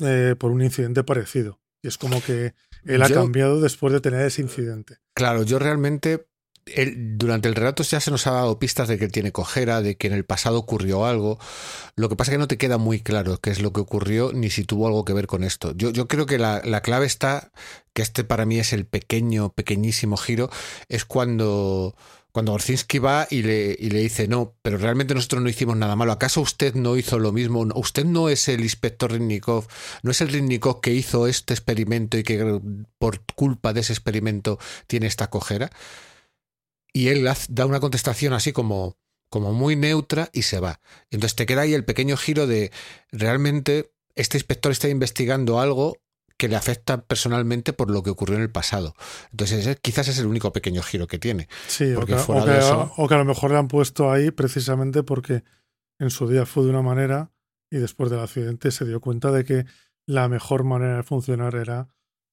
eh, por un incidente parecido. Y es como que él ha Yo- cambiado después de tener ese incidente. Claro, yo realmente. Él- durante el relato ya se nos ha dado pistas de que tiene cojera, de que en el pasado ocurrió algo. Lo que pasa es que no te queda muy claro qué es lo que ocurrió ni si tuvo algo que ver con esto. Yo, yo creo que la, la clave está, que este para mí es el pequeño, pequeñísimo giro, es cuando, cuando Gorzinski va y le, y le dice, no, pero realmente nosotros no hicimos nada malo. ¿Acaso usted no hizo lo mismo? ¿Usted no es el inspector Rinnikov? ¿No es el Rinnikov que hizo este experimento y que por culpa de ese experimento tiene esta cojera? Y él da una contestación así como, como muy neutra y se va. Entonces te queda ahí el pequeño giro de realmente este inspector está investigando algo que le afecta personalmente por lo que ocurrió en el pasado. Entonces quizás es el único pequeño giro que tiene. Sí, o que, fuera o que- de eso- o que a lo mejor le han puesto ahí precisamente porque en su día fue de una manera y después del accidente se dio cuenta de que la mejor manera de funcionar era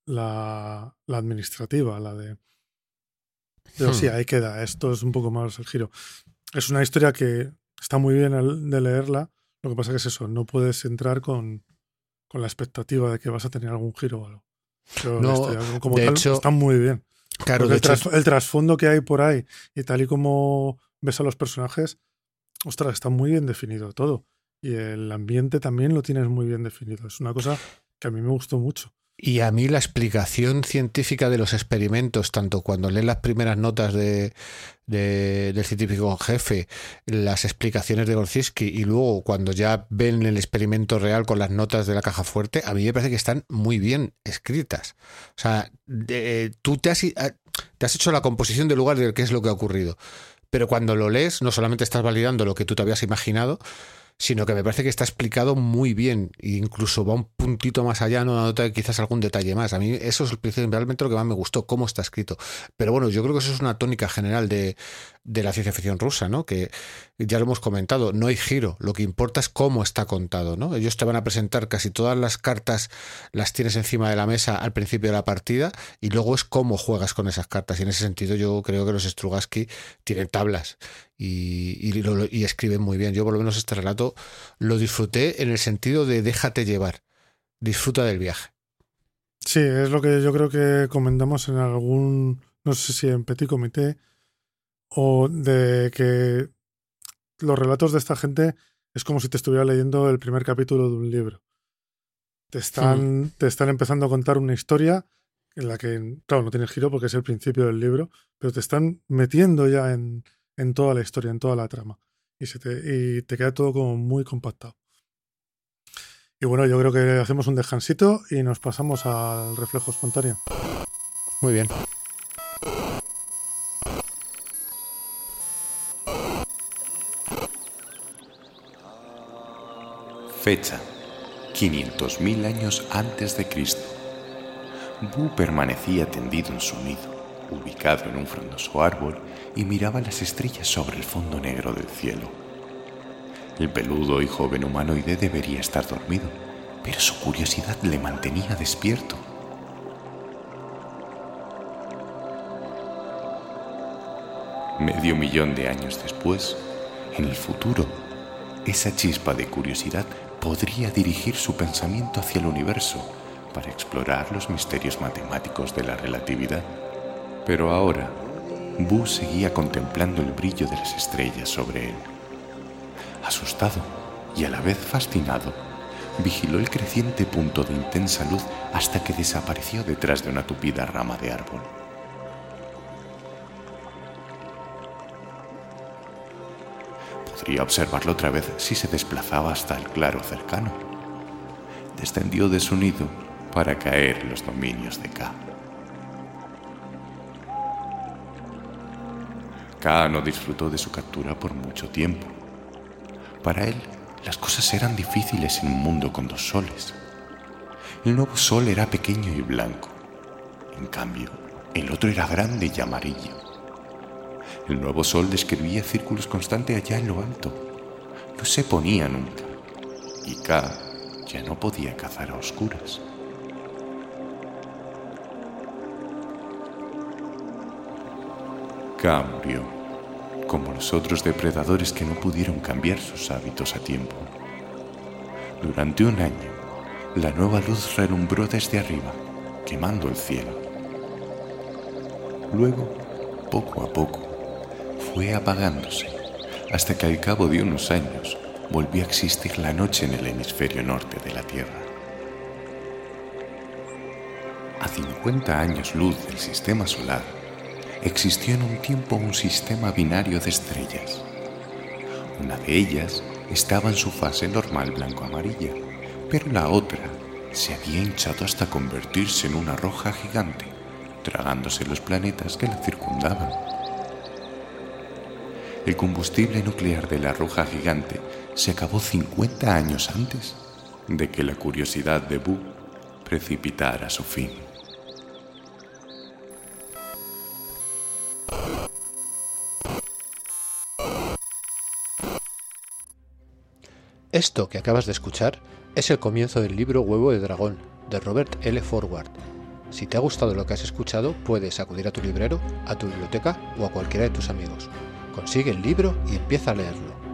la, la administrativa, la de... Pero Hmm. sí, ahí queda. Esto es un poco más el giro. Es una historia que está muy bien al- de leerla. Lo que pasa que es eso, no puedes entrar con, con la expectativa de que vas a tener algún giro o algo. Pero No, como de tal hecho- está muy bien. Claro, de el, hecho, el trasfondo que hay por ahí y tal y como ves a los personajes, ostras, está muy bien definido todo. Y el ambiente también lo tienes muy bien definido. Es una cosa que a mí me gustó mucho. Y a mí la explicación científica de los experimentos, tanto cuando lees las primeras notas de, de- del científico jefe, las explicaciones de Gorzinski y luego cuando ya ven el experimento real con las notas de la caja fuerte, a mí me parece que están muy bien escritas. O sea, de- tú te has, te has hecho la composición del lugar de qué es lo que ha ocurrido. Pero cuando lo lees, no solamente estás validando lo que tú te habías imaginado, sino que me parece que está explicado muy bien e incluso va un puntito más allá, no nota quizás algún detalle más. A mí eso es realmente lo que más me gustó, cómo está escrito. Pero bueno, yo creo que eso es una tónica general de, de la ciencia ficción rusa, ¿no? Que ya lo hemos comentado, no hay giro, lo que importa es cómo está contado, ¿no? Ellos te van a presentar casi todas las cartas, las tienes encima de la mesa al principio de la partida y luego es cómo juegas con esas cartas. Y en ese sentido yo creo que los Strugatsky tienen tablas y, y escriben muy bien. Yo por lo menos este relato lo disfruté en el sentido de déjate llevar, disfruta del viaje. Sí, es lo que yo creo que comentamos en algún, no sé si en Petit Comité, o de que los relatos de esta gente es como si te estuviera leyendo el primer capítulo de un libro. Te están, hmm. te están empezando a contar una historia en la que, claro, no tiene giro porque es el principio del libro, pero te están metiendo ya en, en toda la historia, en toda la trama. Y, se te, y te queda todo como muy compactado. Y bueno, yo creo que hacemos un descansito y nos pasamos al reflejo espontáneo. Muy bien. Fecha: 500.000 años antes de Cristo. Bu permanecía tendido en su nido, ubicado en un frondoso árbol, y miraba las estrellas sobre el fondo negro del cielo. El peludo y joven humanoide debería estar dormido, pero su curiosidad le mantenía despierto. Medio millón de años después, en el futuro, esa chispa de curiosidad podría dirigir su pensamiento hacia el universo para explorar los misterios matemáticos de la relatividad. Pero ahora, Bu seguía contemplando el brillo de las estrellas sobre él. Asustado y a la vez fascinado, vigiló el creciente punto de intensa luz hasta que desapareció detrás de una tupida rama de árbol. Podría observarlo otra vez si se desplazaba hasta el claro cercano. Descendió de su nido para caer en los dominios de K. K no disfrutó de su captura por mucho tiempo. Para él, las cosas eran difíciles en un mundo con dos soles. El nuevo sol era pequeño y blanco. En cambio, el otro era grande y amarillo. El nuevo sol describía círculos constantes allá en lo alto. No se ponía nunca. Y K ya no podía cazar a oscuras. K murió, como los otros depredadores que no pudieron cambiar sus hábitos a tiempo. Durante un año, la nueva luz relumbró desde arriba, quemando el cielo. Luego, poco a poco, fue apagándose, hasta que al cabo de unos años volvió a existir la noche en el hemisferio norte de la Tierra. A 50 años luz del sistema solar, existió en un tiempo un sistema binario de estrellas. Una de ellas estaba en su fase normal blanco-amarilla, pero la otra se había hinchado hasta convertirse en una roja gigante, tragándose los planetas que la circundaban. El combustible nuclear de la roja gigante se acabó 50 años antes de que la curiosidad de Bu precipitara su fin. Esto que acabas de escuchar es el comienzo del libro Huevo de Dragón, de Robert L. Forward. Si te ha gustado lo que has escuchado, puedes acudir a tu librero, a tu biblioteca o a cualquiera de tus amigos. Consigue el libro y empieza a leerlo.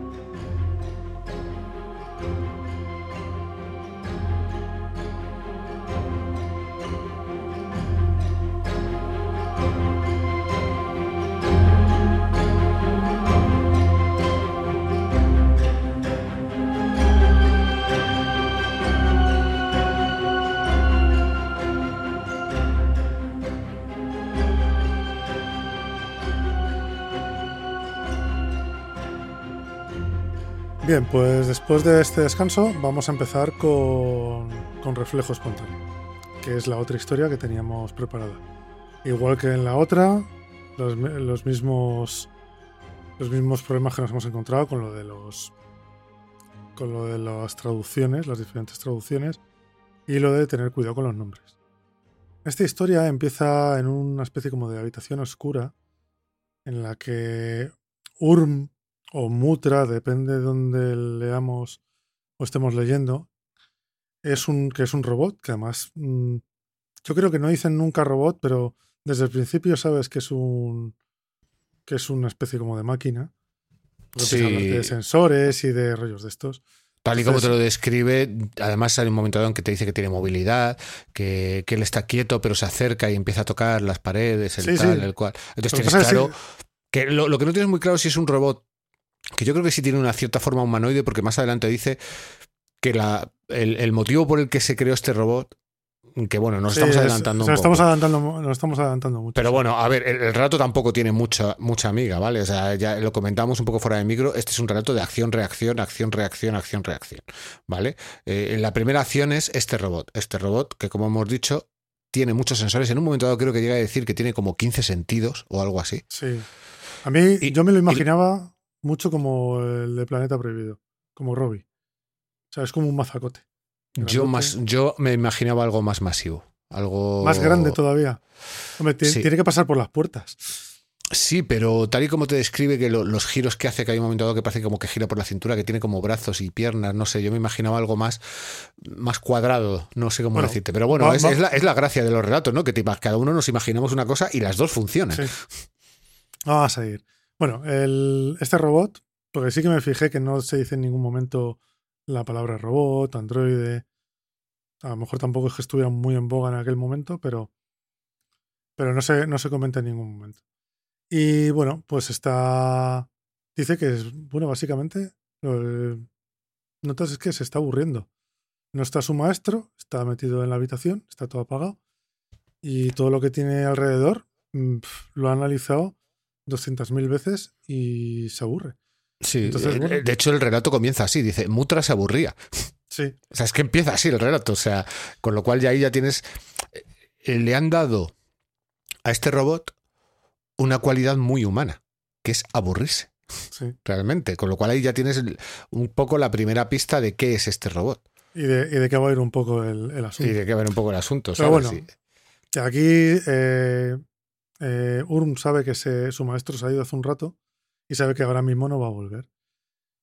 Bien, pues después de este descanso vamos a empezar con, con Reflejo Espontáneo, que es la otra historia que teníamos preparada. Igual que en la otra, los, los, mismos los mismos problemas que nos hemos encontrado con lo de los con lo de las traducciones, las diferentes traducciones y lo de tener cuidado con los nombres. Esta historia empieza en una especie como de habitación oscura en la que Urm o Mutra, depende de donde leamos o estemos leyendo, es un, que es un robot, que además mm, yo creo que no dicen nunca robot, pero desde el principio sabes que es un que es una especie como de máquina. Sí. De sensores y de rollos de estos. Tal y como te lo describe, además hay un momento dado en que te dice que tiene movilidad, que, que, él está quieto pero se acerca y empieza a tocar las paredes, el Sí, tal, sí. el cual. Entonces tienes claro que lo, lo que no tienes muy claro es si es un robot, que yo creo que sí tiene una cierta forma humanoide, porque más adelante dice que la, el, el motivo por el que se creó este robot, que bueno, nos Sí, estamos es- adelantando un estamos poco. adelantando, nos estamos adelantando mucho. Pero bueno, a ver, el, el relato tampoco tiene mucha, mucha amiga, ¿vale? O sea, ya lo comentamos un poco fuera de micro. Este es un relato de acción, reacción, acción, reacción, acción, reacción, ¿vale? Eh, la primera acción es este robot. Este robot que, como hemos dicho, tiene muchos sensores. En un momento dado creo que llega a decir que tiene como 15 sentidos o algo así. Sí. A mí, Y- yo me lo imaginaba mucho como el de Planeta Prohibido, como Robbie. O sea, es como un mazacote. Yo, más, yo me imaginaba algo más masivo. Algo Más grande todavía. Hombre, Sí. tiene que pasar por las puertas. Sí, pero tal y como te describe que lo- los giros que hace, que hay un momento dado que parece como que gira por la cintura, que tiene como brazos y piernas, no sé, yo me imaginaba algo más, más cuadrado, no sé cómo Bueno, decirte. Pero bueno, va- es, va- es la, es la gracia de los relatos, ¿no? Que te- cada uno nos imaginamos una cosa y las dos funcionan. Sí. Vamos a seguir. Bueno, el, este robot, porque sí que me fijé que no se dice en ningún momento la palabra robot, androide. A lo mejor tampoco es que estuviera muy en boga en aquel momento, pero, pero no, se, no se comenta en ningún momento. Y bueno, pues está. Dice que es, bueno, básicamente, que notas es que se está aburriendo. No está su maestro, está metido en la habitación, está todo apagado. Y todo lo que tiene alrededor mm, lo ha analizado 200.000 veces y se aburre. Sí, Entonces, eh, bueno. de hecho el relato comienza así, dice, Mutra se aburría. Sí, O sea, es que empieza así el relato, o sea, con lo cual ya ahí ya tienes, eh, le han dado a este robot una cualidad muy humana, que es aburrirse. sí. realmente. Con lo cual ahí ya tienes un poco la primera pista de qué es este robot. Y de, y de qué va a ir un poco el, el Y asunto. de qué va a ver un poco el asunto. Pero ¿sabes? bueno. Sí. Aquí eh, eh, Urm sabe que su maestro se ha ido hace un rato y sabe que ahora mismo no va a volver.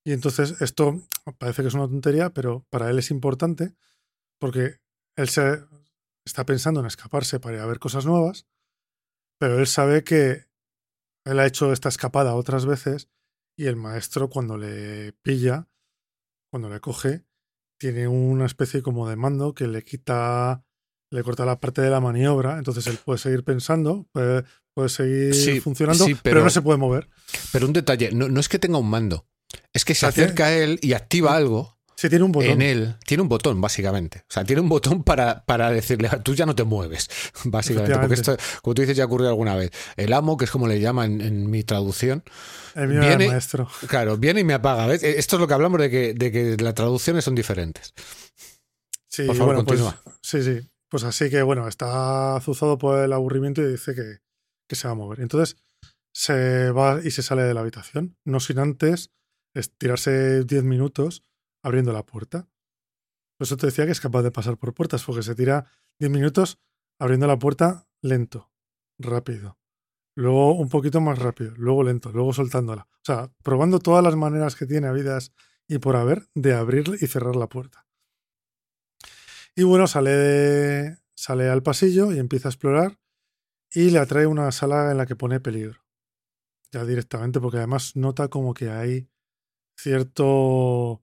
Y entonces esto parece que es una tontería, pero para él es importante porque él se está pensando en escaparse para ir a ver cosas nuevas, pero él sabe que él ha hecho esta escapada otras veces y el maestro cuando le pilla, cuando le coge, tiene una especie como de mando que le quita, le corta la parte de la maniobra, entonces él puede seguir pensando, puede, puede seguir Sí, funcionando, sí, pero, pero- no se puede mover. Pero un detalle, no, no es que tenga un mando, es que se tiene- acerca a él y activa algo Sí, tiene un botón. en él. Tiene un botón, básicamente. O sea, tiene un botón para, para decirle, tú ya no te mueves, básicamente. Porque esto, como tú dices, ya ocurrió alguna vez. El amo, que es como le llaman en mi traducción, El mío el viene- maestro. claro, viene y me apaga. ¿ves? Esto es lo que hablamos de que, de que las traducciones son diferentes. Sí, Por favor, bueno, pues, continúa. sí, sí. Pues así que bueno, está azuzado por el aburrimiento y dice que, que se va a mover. Entonces se va y se sale de la habitación, no sin antes estirarse 10 minutos abriendo la puerta. Por eso te decía que es capaz de pasar por puertas, porque se tira 10 minutos abriendo la puerta lento, rápido. Luego un poquito más rápido, luego lento, luego soltándola. O sea, probando todas las maneras que tiene habidas y por haber de abrir y cerrar la puerta. Y bueno, sale, de- sale al pasillo y empieza a explorar y le atrae una sala en la que pone peligro. Ya directamente, porque además nota como que hay cierto.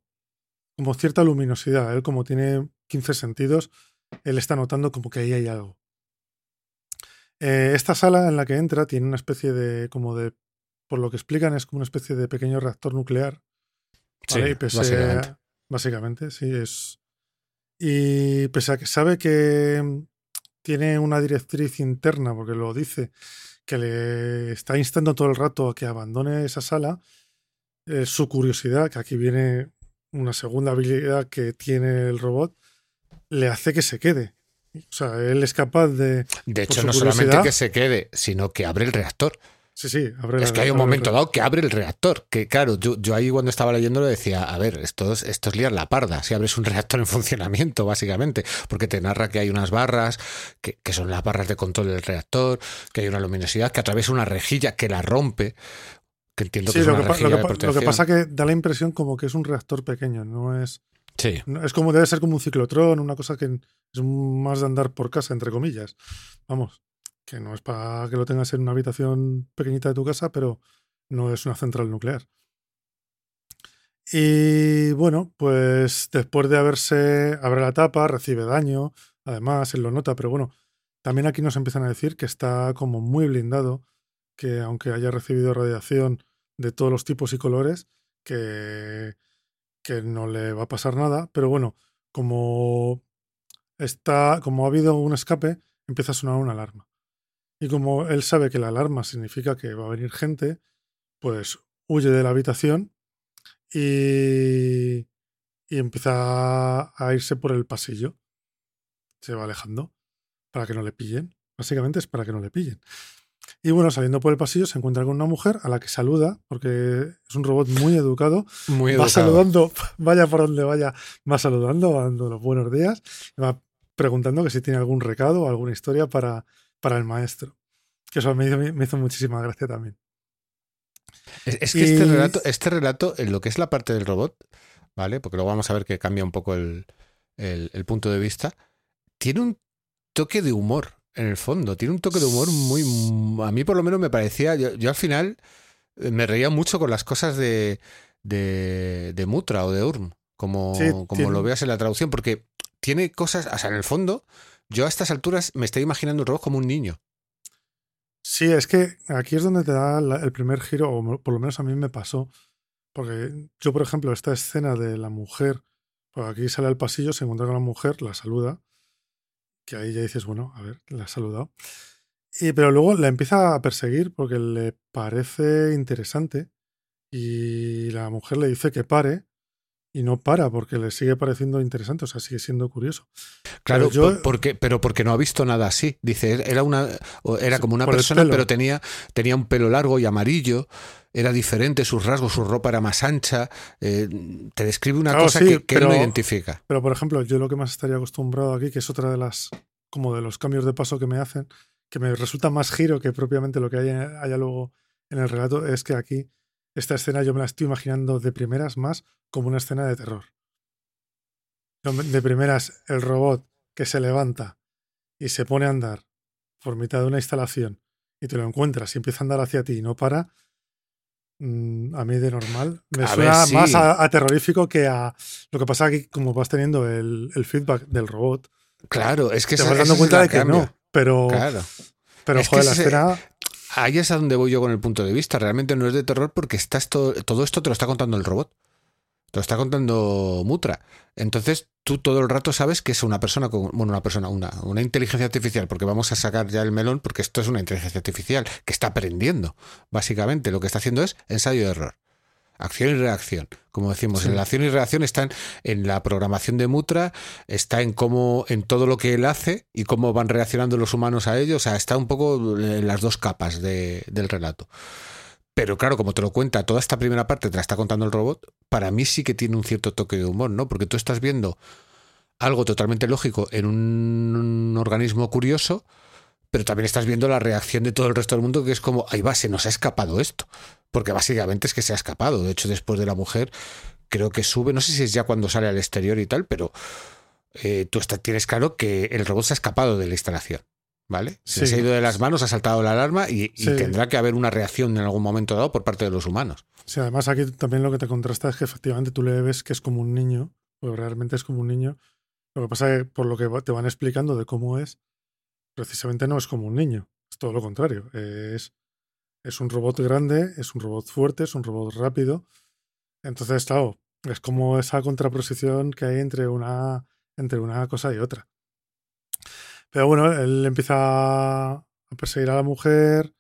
como cierta luminosidad. Él, como tiene 15 sentidos, él está notando como que ahí hay algo. Eh, esta sala en la que entra tiene una especie de. como de. por lo que explican, es como una especie de pequeño reactor nuclear. ¿vale? Y pese- básicamente. básicamente, sí, es. Y pese a que sabe que mm, tiene una directriz interna, porque lo dice, que le está instando todo el rato a que abandone esa sala, eh, su curiosidad, que aquí viene una segunda habilidad que tiene el robot, le hace que se quede. O sea, él es capaz de. De hecho, no solamente que se quede, sino que abre el reactor. Sí, sí, abre Es la- que hay un momento dado que abre el reactor. Que claro, yo, yo ahí cuando estaba leyendo lo decía, a ver, esto es, esto es liar la parda, si abres un reactor en funcionamiento, básicamente, porque te narra que hay unas barras, que, que son las barras de control del reactor, que hay una luminosidad, que atraviesa una rejilla que la rompe. Que entiendo Sí, que es lo una que, lo, que de pa- lo que pasa que da la impresión como que es un reactor pequeño, no es. Sí. es como debe ser como un ciclotrón, una cosa que es más de andar por casa, entre comillas. Vamos, que no es para que lo tengas en una habitación pequeñita de tu casa, pero no es una central nuclear. Y bueno, pues después de haberse abre la tapa, recibe daño, además él lo nota, pero bueno, también aquí nos empiezan a decir que está como muy blindado, que aunque haya recibido radiación de todos los tipos y colores, que, que no le va a pasar nada, pero bueno, como está, como ha habido un escape, empieza a sonar una alarma. Y como él sabe que la alarma significa que va a venir gente, pues huye de la habitación y, y empieza a irse por el pasillo. Se va alejando para que no le pillen. Básicamente es para que no le pillen. Y bueno, saliendo por el pasillo se encuentra con una mujer a la que saluda, porque es un robot muy educado. Muy va educado. saludando, vaya por donde vaya, va saludando, va dando los buenos días, va preguntando que si tiene algún recado o alguna historia para, para el maestro. Que eso me hizo, me hizo muchísima gracia también. Es, es que este relato, este relato, en lo que es la parte del robot, ¿vale? Porque luego vamos a ver que cambia un poco el, el- el punto de vista. Tiene un toque de humor en el fondo. Tiene un toque de humor muy. A mí, por lo menos, me parecía. Yo, yo al final eh, me reía mucho con las cosas de, de, de Mutra o de Urm, como, Sí, como tiene- lo veas en la traducción, porque tiene cosas. O sea, en el fondo, yo a estas alturas me estoy imaginando el robot como un niño. Sí, es que aquí es donde te da el primer giro, o por lo menos a mí me pasó. Porque yo, por ejemplo, esta escena de la mujer, pues aquí sale al pasillo, se encuentra con la mujer, la saluda, que ahí ya dices, bueno, a ver, la ha saludado. Y, pero luego la empieza a perseguir porque le parece interesante y la mujer le dice que pare y no para porque le sigue pareciendo interesante, o sea, sigue siendo curioso. Claro, Pero yo- por- porque, pero porque no ha visto nada así. Dice, era una, era como una persona, pero tenía, tenía un pelo largo y amarillo, era diferente, sus rasgos, su ropa era más ancha. eh, te describe una Claro, cosa sí, que, que él no pero- identifica. Pero, por ejemplo, yo lo que más estaría acostumbrado aquí, que es otra de las, como de los cambios de paso que me hacen, que me resulta más giro que propiamente lo que haya, haya luego en el relato, es que aquí esta escena yo me la estoy imaginando de primeras más como una escena de terror. De primeras, el robot que se levanta y se pone a andar por mitad de una instalación y te lo encuentras y empieza a andar hacia ti y no para, mm, a mí de normal me A suena ver, sí. más a, a terrorífico que a lo que pasa aquí, como vas teniendo el, el feedback del robot, Claro, es que te esa- vas dando cuenta de que no. Pero, Claro. pero Es que joder, la ese- escena. Ahí es a donde voy yo con el punto de vista. Realmente no es de terror porque estás todo, todo esto te lo está contando el robot. Te lo está contando Mutra. Entonces tú todo el rato sabes que es una persona, con, bueno, una persona, una, una inteligencia artificial, porque vamos a sacar ya el melón, porque esto es una inteligencia artificial que está aprendiendo. Básicamente lo que está haciendo es ensayo de error. Acción y reacción. Como decimos, Sí. en la acción y reacción están en la programación de Mutra, está en cómo, en todo lo que él hace y cómo van reaccionando los humanos a ello. O sea, está un poco en las dos capas de- del relato. Pero claro, como te lo cuenta, toda esta primera parte te la está contando el robot, para mí sí que tiene un cierto toque de humor, ¿no? Porque tú estás viendo algo totalmente lógico en un, un organismo curioso, pero también estás viendo la reacción de todo el resto del mundo, que es como, ahí va, se nos ha escapado esto. Porque básicamente es que se ha escapado. De hecho, después de la mujer, creo que sube, no sé si es ya cuando sale al exterior y tal, pero eh, tú está- tienes claro que el robot se ha escapado de la instalación. ¿Vale? Se Sí. ha ido de las manos, ha saltado la alarma y, tendrá que haber una reacción en algún momento dado por parte de los humanos. Sí, además aquí también lo que te contrasta es que efectivamente tú le ves que es como un niño, porque realmente es como un niño. Lo que pasa es que por lo que te van explicando de cómo es, precisamente no es como un niño, es todo lo contrario. Es, es un robot grande, es un robot fuerte, es un robot rápido. Entonces, claro, es como esa contraposición que hay entre una, entre una cosa y otra. Pero bueno, él empieza a perseguir a la mujer.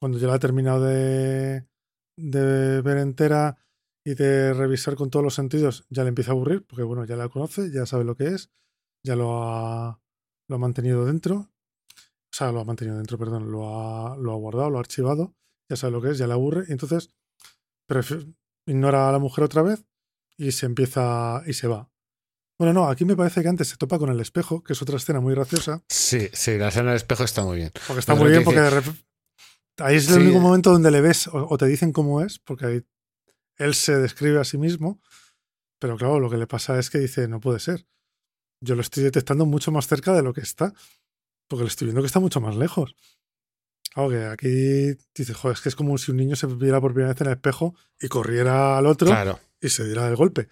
Cuando ya la ha terminado de, de ver entera y de revisar con todos los sentidos, ya le empieza a aburrir, porque bueno, ya la conoce, ya sabe lo que es, ya lo ha, lo ha mantenido dentro. O sea, lo ha mantenido dentro, perdón, lo ha, lo ha guardado, lo ha archivado, ya sabe lo que es, ya le aburre, y entonces ignora a la mujer otra vez y se empieza y se va. Bueno, no, aquí me parece que antes se topa con el espejo, que es otra escena muy graciosa, Sí, sí, la escena del espejo está muy bien. porque está muy bien, porque dice- de, rep- ahí es el Sí. único momento donde le ves o, o te dicen cómo es, porque ahí él se describe a sí mismo, pero claro, lo que le pasa es que dice, no puede ser. Yo lo estoy detectando mucho más cerca de lo que está, porque le estoy viendo que está mucho más lejos. Claro que aquí dices, joder, es que es como si un niño se viera por primera vez en el espejo y corriera al otro Claro. y se diera el golpe.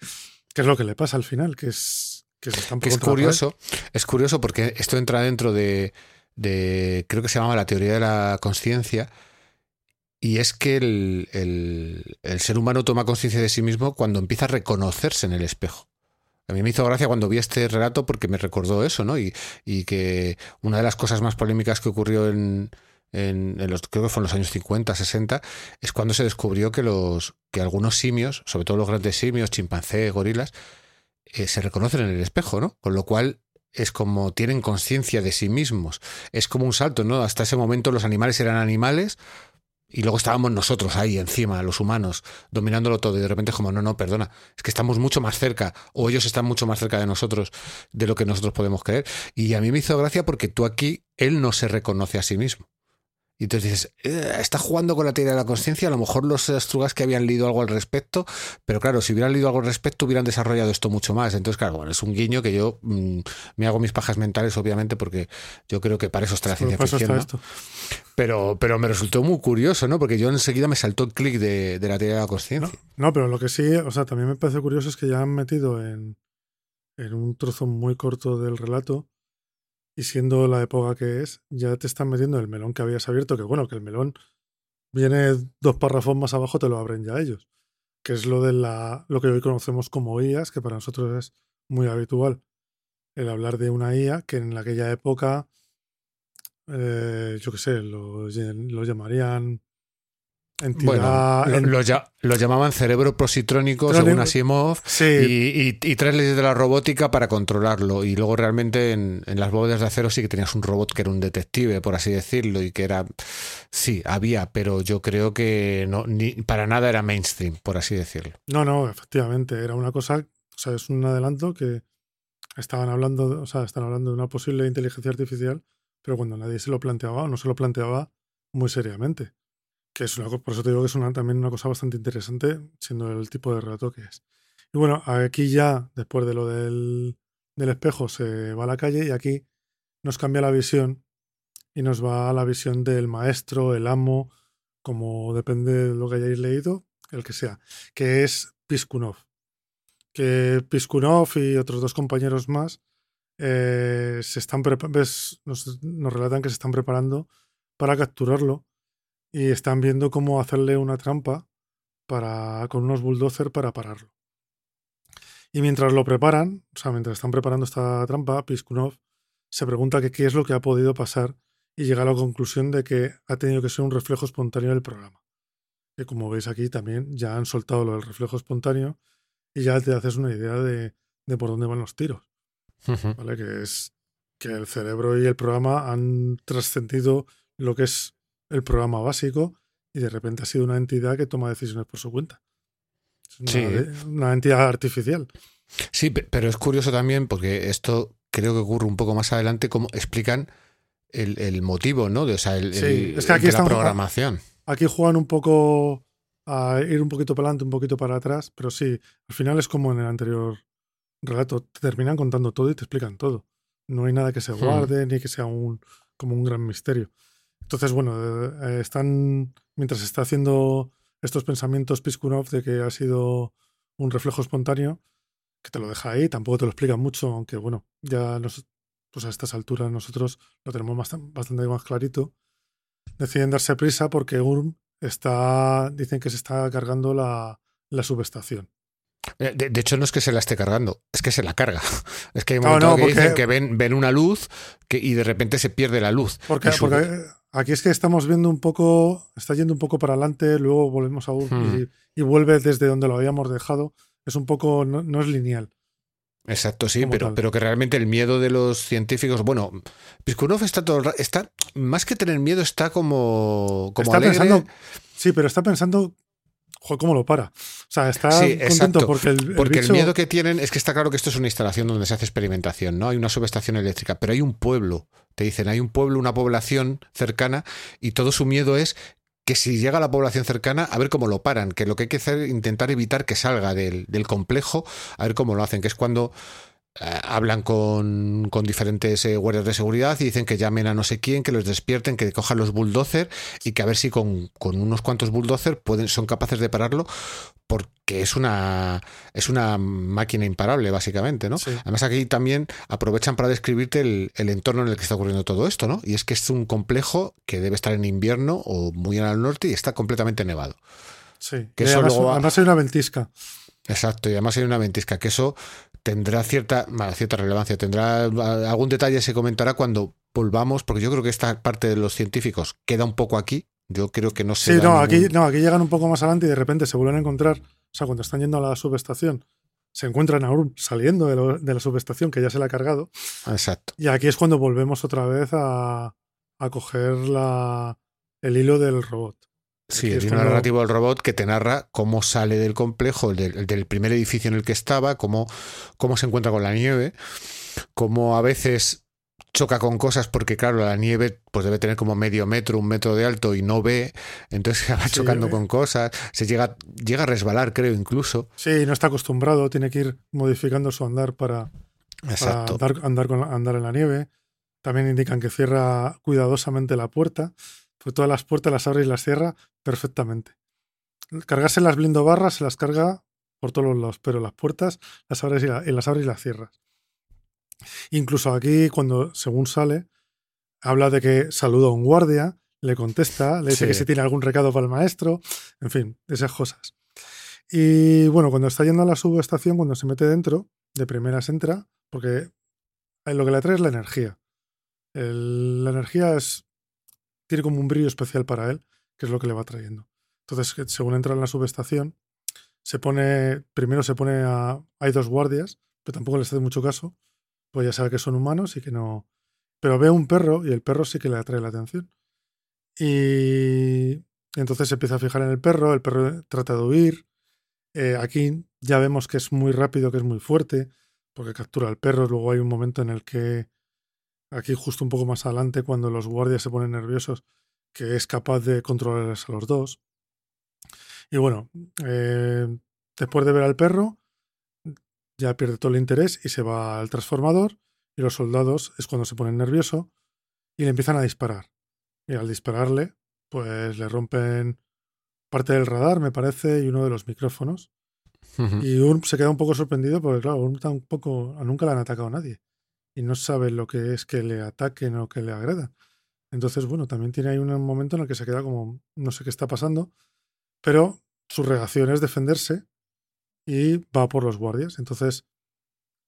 Que es lo que le pasa al final, que es que se están Que es curioso, es curioso porque esto entra dentro de, de- creo que se llama la teoría de la conciencia, y es que el, el- el ser humano toma conciencia de sí mismo cuando empieza a reconocerse en el espejo. A mí me hizo gracia cuando vi este relato porque me recordó eso, ¿no? Y, y que una de las cosas más polémicas que ocurrió en, en- en los, creo que fue en los años 50, 60, es cuando se descubrió que, los, que algunos simios, sobre todo los grandes simios, chimpancés, gorilas, eh, se reconocen en el espejo, ¿no? Con lo cual es como tienen conciencia de sí mismos. Es como un salto, ¿no? Hasta ese momento los animales eran animales y luego estábamos nosotros ahí encima, los humanos, dominándolo todo y de repente es como, no, no, perdona, es que estamos mucho más cerca o ellos están mucho más cerca de nosotros de lo que nosotros podemos creer. Y a mí me hizo gracia porque tú aquí, él no se reconoce a sí mismo. Y entonces dices, "Eh, está jugando con la teoría de la conciencia, a lo mejor los astrugas que habían leído algo al respecto, pero claro, si hubieran leído algo al respecto hubieran desarrollado esto mucho más. Entonces, claro, bueno, es un guiño que yo mm, me hago mis pajas mentales, obviamente, porque yo creo que para eso está la ciencia ficción. está ¿no? esto. Pero, pero me resultó muy curioso, ¿no? Porque yo enseguida me saltó el clic de, de la teoría de la No, conciencia. no, pero lo que sí, o sea, también me parece curioso es que ya han metido en, en un trozo muy corto del relato y siendo la época que es, ya te están metiendo el melón que habías abierto, que bueno, que el melón viene dos párrafos más abajo, te lo abren ya ellos, que es lo de la, lo que hoy conocemos como IAS, que para nosotros es muy habitual el hablar de una IA que en aquella época, eh, yo qué sé, lo, lo llamarían entidad... Bueno, lo, llamaban cerebro positrónico, según. Asimov, sí, y, y- y tres leyes de la robótica para controlarlo. Y luego realmente en, en las bóvedas de acero sí que tenías un robot que era un detective, por así decirlo, y que era... Sí, había, pero yo creo que no, ni, para nada era mainstream, por así decirlo. No, no, efectivamente, era una cosa, o sea, es un adelanto que estaban hablando, o sea, están hablando de una posible inteligencia artificial, pero cuando nadie se lo planteaba o no se lo planteaba muy seriamente. Que es una, por eso te digo que es también una cosa bastante interesante, siendo el tipo de relato que es. Y bueno, aquí ya, después de lo del, del espejo, se va a la calle y aquí nos cambia la visión y nos va a la visión del maestro, el amo, como depende de lo que hayáis leído, el que sea, que es Piskunov. Que Piskunov y otros dos compañeros más eh, se están nos, nos relatan que se están preparando para capturarlo y están viendo cómo hacerle una trampa para, con unos bulldozer para pararlo. Y mientras lo preparan, o sea, mientras están preparando esta trampa, Piskunov se pregunta que qué es lo que ha podido pasar y llega a la conclusión de que ha tenido que ser un reflejo espontáneo del programa. Que como veis aquí también ya han soltado lo del reflejo espontáneo y ya te haces una idea de, de por dónde van los tiros. ¿vale? Que es que el cerebro y el programa han trascendido lo que es el programa básico y de repente ha sido una entidad que toma decisiones por su cuenta. Es una, Sí. de- una entidad artificial. Sí, pe- pero es curioso también porque esto creo que ocurre un poco más adelante, cómo explican el, el motivo, ¿no? De, o sea, el, Sí, el- es que aquí la están- programación. Aquí juegan un poco a ir un poquito para adelante, un poquito para atrás, pero sí, al final es como en el anterior relato, te terminan contando todo y te explican todo. No hay nada que se Hmm. guarde ni que sea un como un gran misterio. Entonces, bueno, eh, están mientras está haciendo estos pensamientos Piskunov de que ha sido un reflejo espontáneo, que te lo deja ahí, tampoco te lo explica mucho, aunque bueno, ya nos, pues a estas alturas nosotros lo tenemos bastan- bastante más clarito. Deciden darse prisa porque Urm está, dicen que se está cargando la, la subestación. Eh, De, de hecho, no es que se la esté cargando, es que se la carga. Es que hay un No, que porque- dicen que ven, ven una luz que, y de repente se pierde la luz. Porque, porque aquí es que estamos viendo un poco, está yendo un poco para adelante, luego volvemos a Hmm. y, y vuelve desde donde lo habíamos dejado. Es un poco, no, no es lineal. Exacto, sí, pero, tal. pero que realmente el miedo de los científicos, bueno, Piskunov está todo está más que tener miedo, está como, como está alegre. pensando, sí, pero está pensando, joder, ¿cómo lo para? O sea, está Sí, contento exacto, porque el, el Porque bicho- el miedo que tienen es que está claro que esto es una instalación donde se hace experimentación, ¿no? Hay una subestación eléctrica, pero hay un pueblo. Te dicen, hay un pueblo, una población cercana, y todo su miedo es que si llega a la población cercana, a ver cómo lo paran, que lo que hay que hacer es intentar evitar que salga del, del complejo, a ver cómo lo hacen, que es cuando hablan con, con diferentes eh, guardias de seguridad y dicen que llamen a no sé quién, que los despierten, que cojan los bulldozers y que a ver si con, con unos cuantos bulldozers pueden, son capaces de pararlo porque es una es una máquina imparable básicamente, ¿no? Sí. Además aquí también aprovechan para describirte el, el entorno en el que está ocurriendo todo esto, ¿no? Y es que es un complejo que debe estar en invierno o muy al norte y está completamente nevado. Sí. Que Y eso además, luego va- además hay una ventisca. Exacto, y además hay una ventisca que eso tendrá cierta, bueno, cierta relevancia, tendrá algún detalle se comentará cuando volvamos, porque yo creo que esta parte de los científicos queda un poco aquí. Yo creo que no se Sí, no, ningún- aquí, no, aquí llegan un poco más adelante y de repente se vuelven a encontrar, o sea, cuando están yendo a la subestación, se encuentran aún saliendo de, lo- de la subestación que ya se la ha cargado. Exacto. Y aquí es cuando volvemos otra vez a, a coger la, el hilo del robot. Sí, es hilo cuando- narrativo del robot que te narra cómo sale del complejo, el del, el del primer edificio en el que estaba, cómo, cómo se encuentra con la nieve, cómo a veces choca con cosas porque claro, la nieve pues debe tener como medio metro, un metro de alto y no ve, entonces se va Sí, chocando eh. con cosas, se llega, llega a resbalar, creo, incluso. Sí, no está acostumbrado, tiene que ir modificando su andar para, para Exacto. andar, andar, con la- andar en la nieve. También indican que cierra cuidadosamente la puerta, pues todas las puertas las abre y las cierra perfectamente. Cargarse las blindobarras se las carga por todos los lados, pero las puertas las abres y, la- y las abres y las cierras. Incluso aquí, cuando según sale, habla de que saluda a un guardia, le contesta, le dice Sí. que si tiene algún recado para el maestro, en fin, esas cosas. Y bueno, cuando está yendo a la subestación, cuando se mete dentro, de primeras entra, porque lo que le atrae es la energía. El- la energía es, tiene como un brillo especial para él, que es lo que le va trayendo. Entonces, que según entra en la subestación, se pone, primero se pone a, hay dos guardias, pero tampoco les hace mucho caso, pues ya sabe que son humanos y que no... Pero ve un perro y el perro sí que le atrae la atención. Y entonces se empieza a fijar en el perro, el perro trata de huir. Eh, aquí ya vemos que es muy rápido, que es muy fuerte, porque captura al perro. Luego hay un momento en el que, aquí justo un poco más adelante, cuando los guardias se ponen nerviosos, que es capaz de controlarles a los dos. Y bueno, eh, después de ver al perro, ya pierde todo el interés y se va al transformador. Y los soldados es cuando se ponen nerviosos y le empiezan a disparar. Y al dispararle, pues le rompen parte del radar, me parece, y uno de los micrófonos. Y Urm se queda un poco sorprendido porque, claro, Urm tampoco, nunca le han atacado a nadie. Y no sabe lo que es que le ataquen o que le agredan. Entonces, bueno, también tiene ahí un momento en el que se queda como, no sé qué está pasando, pero su reacción es defenderse y va por los guardias. Entonces,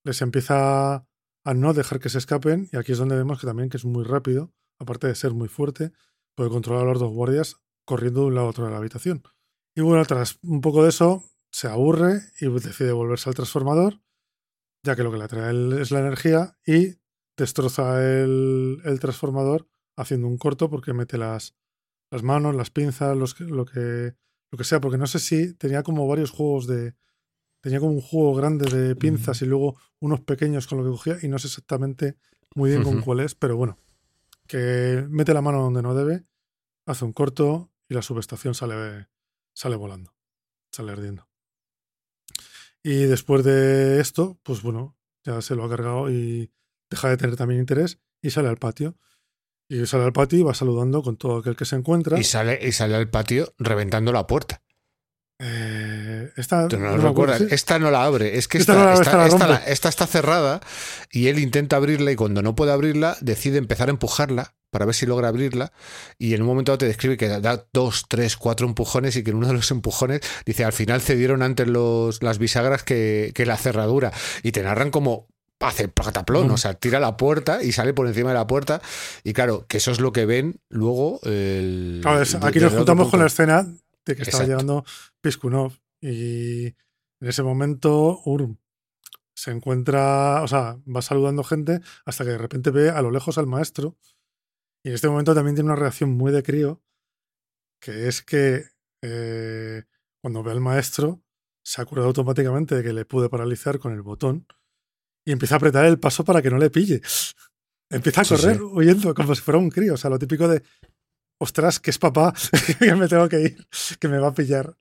les empieza a no dejar que se escapen y aquí es donde vemos que también que es muy rápido, aparte de ser muy fuerte, puede controlar a los dos guardias corriendo de un lado a otro de la habitación. Y bueno, tras un poco de eso, se aburre y decide volverse al transformador, ya que lo que le atrae es la energía y destroza el, el transformador haciendo un corto porque mete las, las manos, las pinzas, los, lo, que, lo que sea, porque no sé si tenía como varios juegos de... Tenía como un juego grande de pinzas y luego unos pequeños con lo que cogía y no sé exactamente muy bien con cuál es, pero bueno, que mete la mano donde no debe, hace un corto y la subestación sale, sale volando, sale ardiendo. Y después de esto, pues bueno, ya se lo ha cargado y deja de tener también interés y sale al patio. Y sale al patio y va saludando con todo aquel que se encuentra. Y sale, y sale al patio reventando la puerta. Eh, esta, ¿Tú no la abre. Es que Esta esta, no la- esta- esta la esta la- rompe. esta está cerrada y él intenta abrirla y cuando no puede abrirla decide empezar a empujarla para ver si logra abrirla y en un momento te describe que da dos, tres, cuatro empujones y que en uno de los empujones dice al final cedieron antes los, las bisagras que, que la cerradura y te narran como hace plataplón, Mm. o sea, tira la puerta y sale por encima de la puerta y claro, que eso es lo que ven luego el... Claro, es- de- aquí nos juntamos con la escena de que estaba Exacto. llegando Piskunov y en ese momento Urm se encuentra, o sea, va saludando gente hasta que de repente ve a lo lejos al maestro y en este momento también tiene una reacción muy de crío que es que eh, cuando ve al maestro se acuerda automáticamente de que le pude paralizar con el botón y empieza a apretar el paso para que no le pille. Empieza a Sí, correr sí. huyendo como si fuera un crío, o sea, lo típico de ostras, que es papá, que me tengo que ir, que me va a pillar.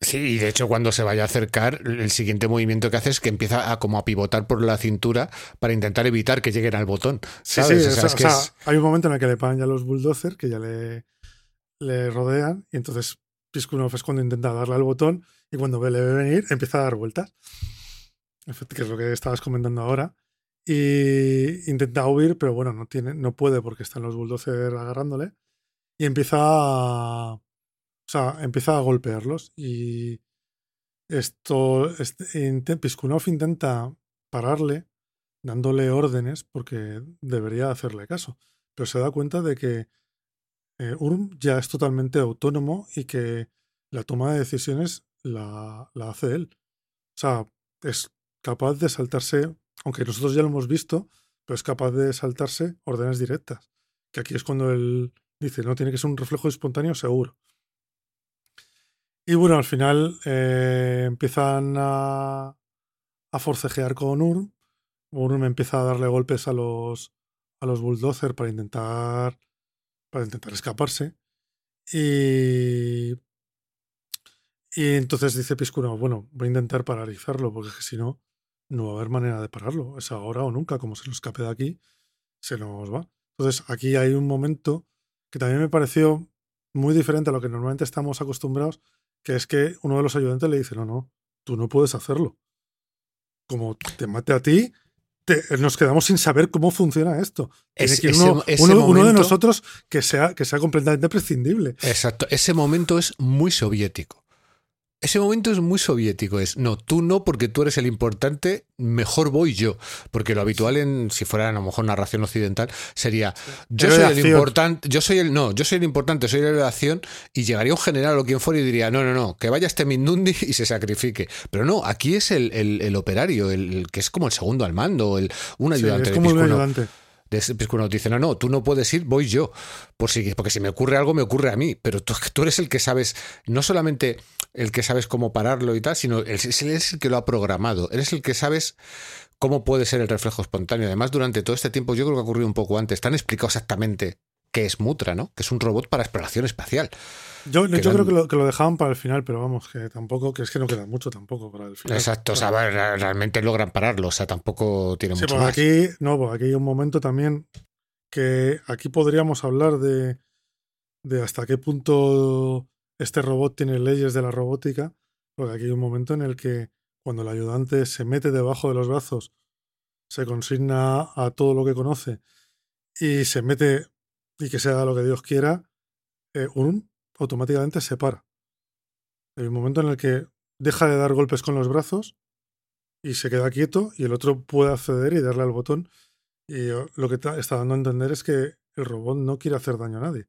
Sí, y de hecho cuando se vaya a acercar, el siguiente movimiento que hace es que empieza a como a pivotar por la cintura para intentar evitar que lleguen al botón. Sí, ¿sabes? sí, O sea, o es que sea, es- hay un momento en el que le pagan ya los bulldozers, que ya le, le rodean, y entonces Piskunov es cuando intenta darle al botón, y cuando le ve venir, empieza a dar vueltas. Que es lo que estabas comentando ahora. Y intenta huir, pero bueno, no, tiene, no puede porque están los bulldozers agarrándole. Y empieza a. O sea, empieza a golpearlos. Y esto. Este, Piskunov intenta pararle dándole órdenes porque debería hacerle caso. Pero se da cuenta de que eh, Urm ya es totalmente autónomo y que la toma de decisiones la, la hace él. O sea, es capaz de saltarse, aunque nosotros ya lo hemos visto, pero es capaz de saltarse órdenes directas. Que aquí es cuando él dice, no, tiene que ser un reflejo espontáneo seguro. Y bueno, al final eh, empiezan a, forcejear con Urm. Urm empieza a darle golpes a los, a los bulldozer para intentar, para intentar escaparse. Y, y entonces dice Piscuna, bueno, voy a intentar paralizarlo, porque si no, no va a haber manera de pararlo. Es ahora o nunca, como se nos escape de aquí, se nos va. Entonces aquí hay un momento que también me pareció muy diferente a lo que normalmente estamos acostumbrados, que es que uno de los ayudantes le dice, no, no, tú no puedes hacerlo. Como te mate a ti, te- nos quedamos sin saber cómo funciona esto. Tiene Es- que ese- uno, ese uno- uno de nosotros que sea, que sea completamente prescindible. Exacto, ese momento es muy soviético. Ese momento es muy soviético, es no, tú no porque tú eres el importante, mejor voy yo, porque lo habitual en si fuera a lo mejor narración occidental sería yo soy de el importante, yo soy el no, yo soy el importante, soy de acción y llegaría un general o quien fuera y diría, "No, no, no, que vaya este Mindundi y se sacrifique." Pero no, aquí es el, el- el operario, el, el que es como el segundo al mando, el un Sí, ayudante es de como un Piscuno ayudante. de dice, no, no, tú no puedes ir, voy yo. Por si, porque si me ocurre algo, me ocurre a mí. Pero tú, tú eres el que sabes, no solamente el que sabes cómo pararlo y tal, sino es el- que lo ha programado. Eres el que sabes cómo puede ser el reflejo espontáneo. Además, durante todo este tiempo, yo creo que ha ocurrido un poco antes, te han explicado exactamente qué es Mutra, ¿no? Que es un robot para exploración espacial. Yo, creo que lo, que lo dejaban para el final, pero vamos, que tampoco, que es que no queda mucho tampoco para el final. Exacto, o sea, realmente logran pararlo, o sea, tampoco tiene Sí, mucho más. aquí, no, porque aquí hay un momento también que aquí podríamos hablar de, de hasta qué punto este robot tiene leyes de la robótica, porque aquí hay un momento en el que cuando el ayudante se mete debajo de los brazos, se consigna a todo lo que conoce y se mete y que sea lo que Dios quiera, eh, Urm automáticamente se para. Hay un momento en el que deja de dar golpes con los brazos y se queda quieto y el otro puede acceder y darle al botón. Y eh, lo que está dando a entender es que el robot no quiere hacer daño a nadie.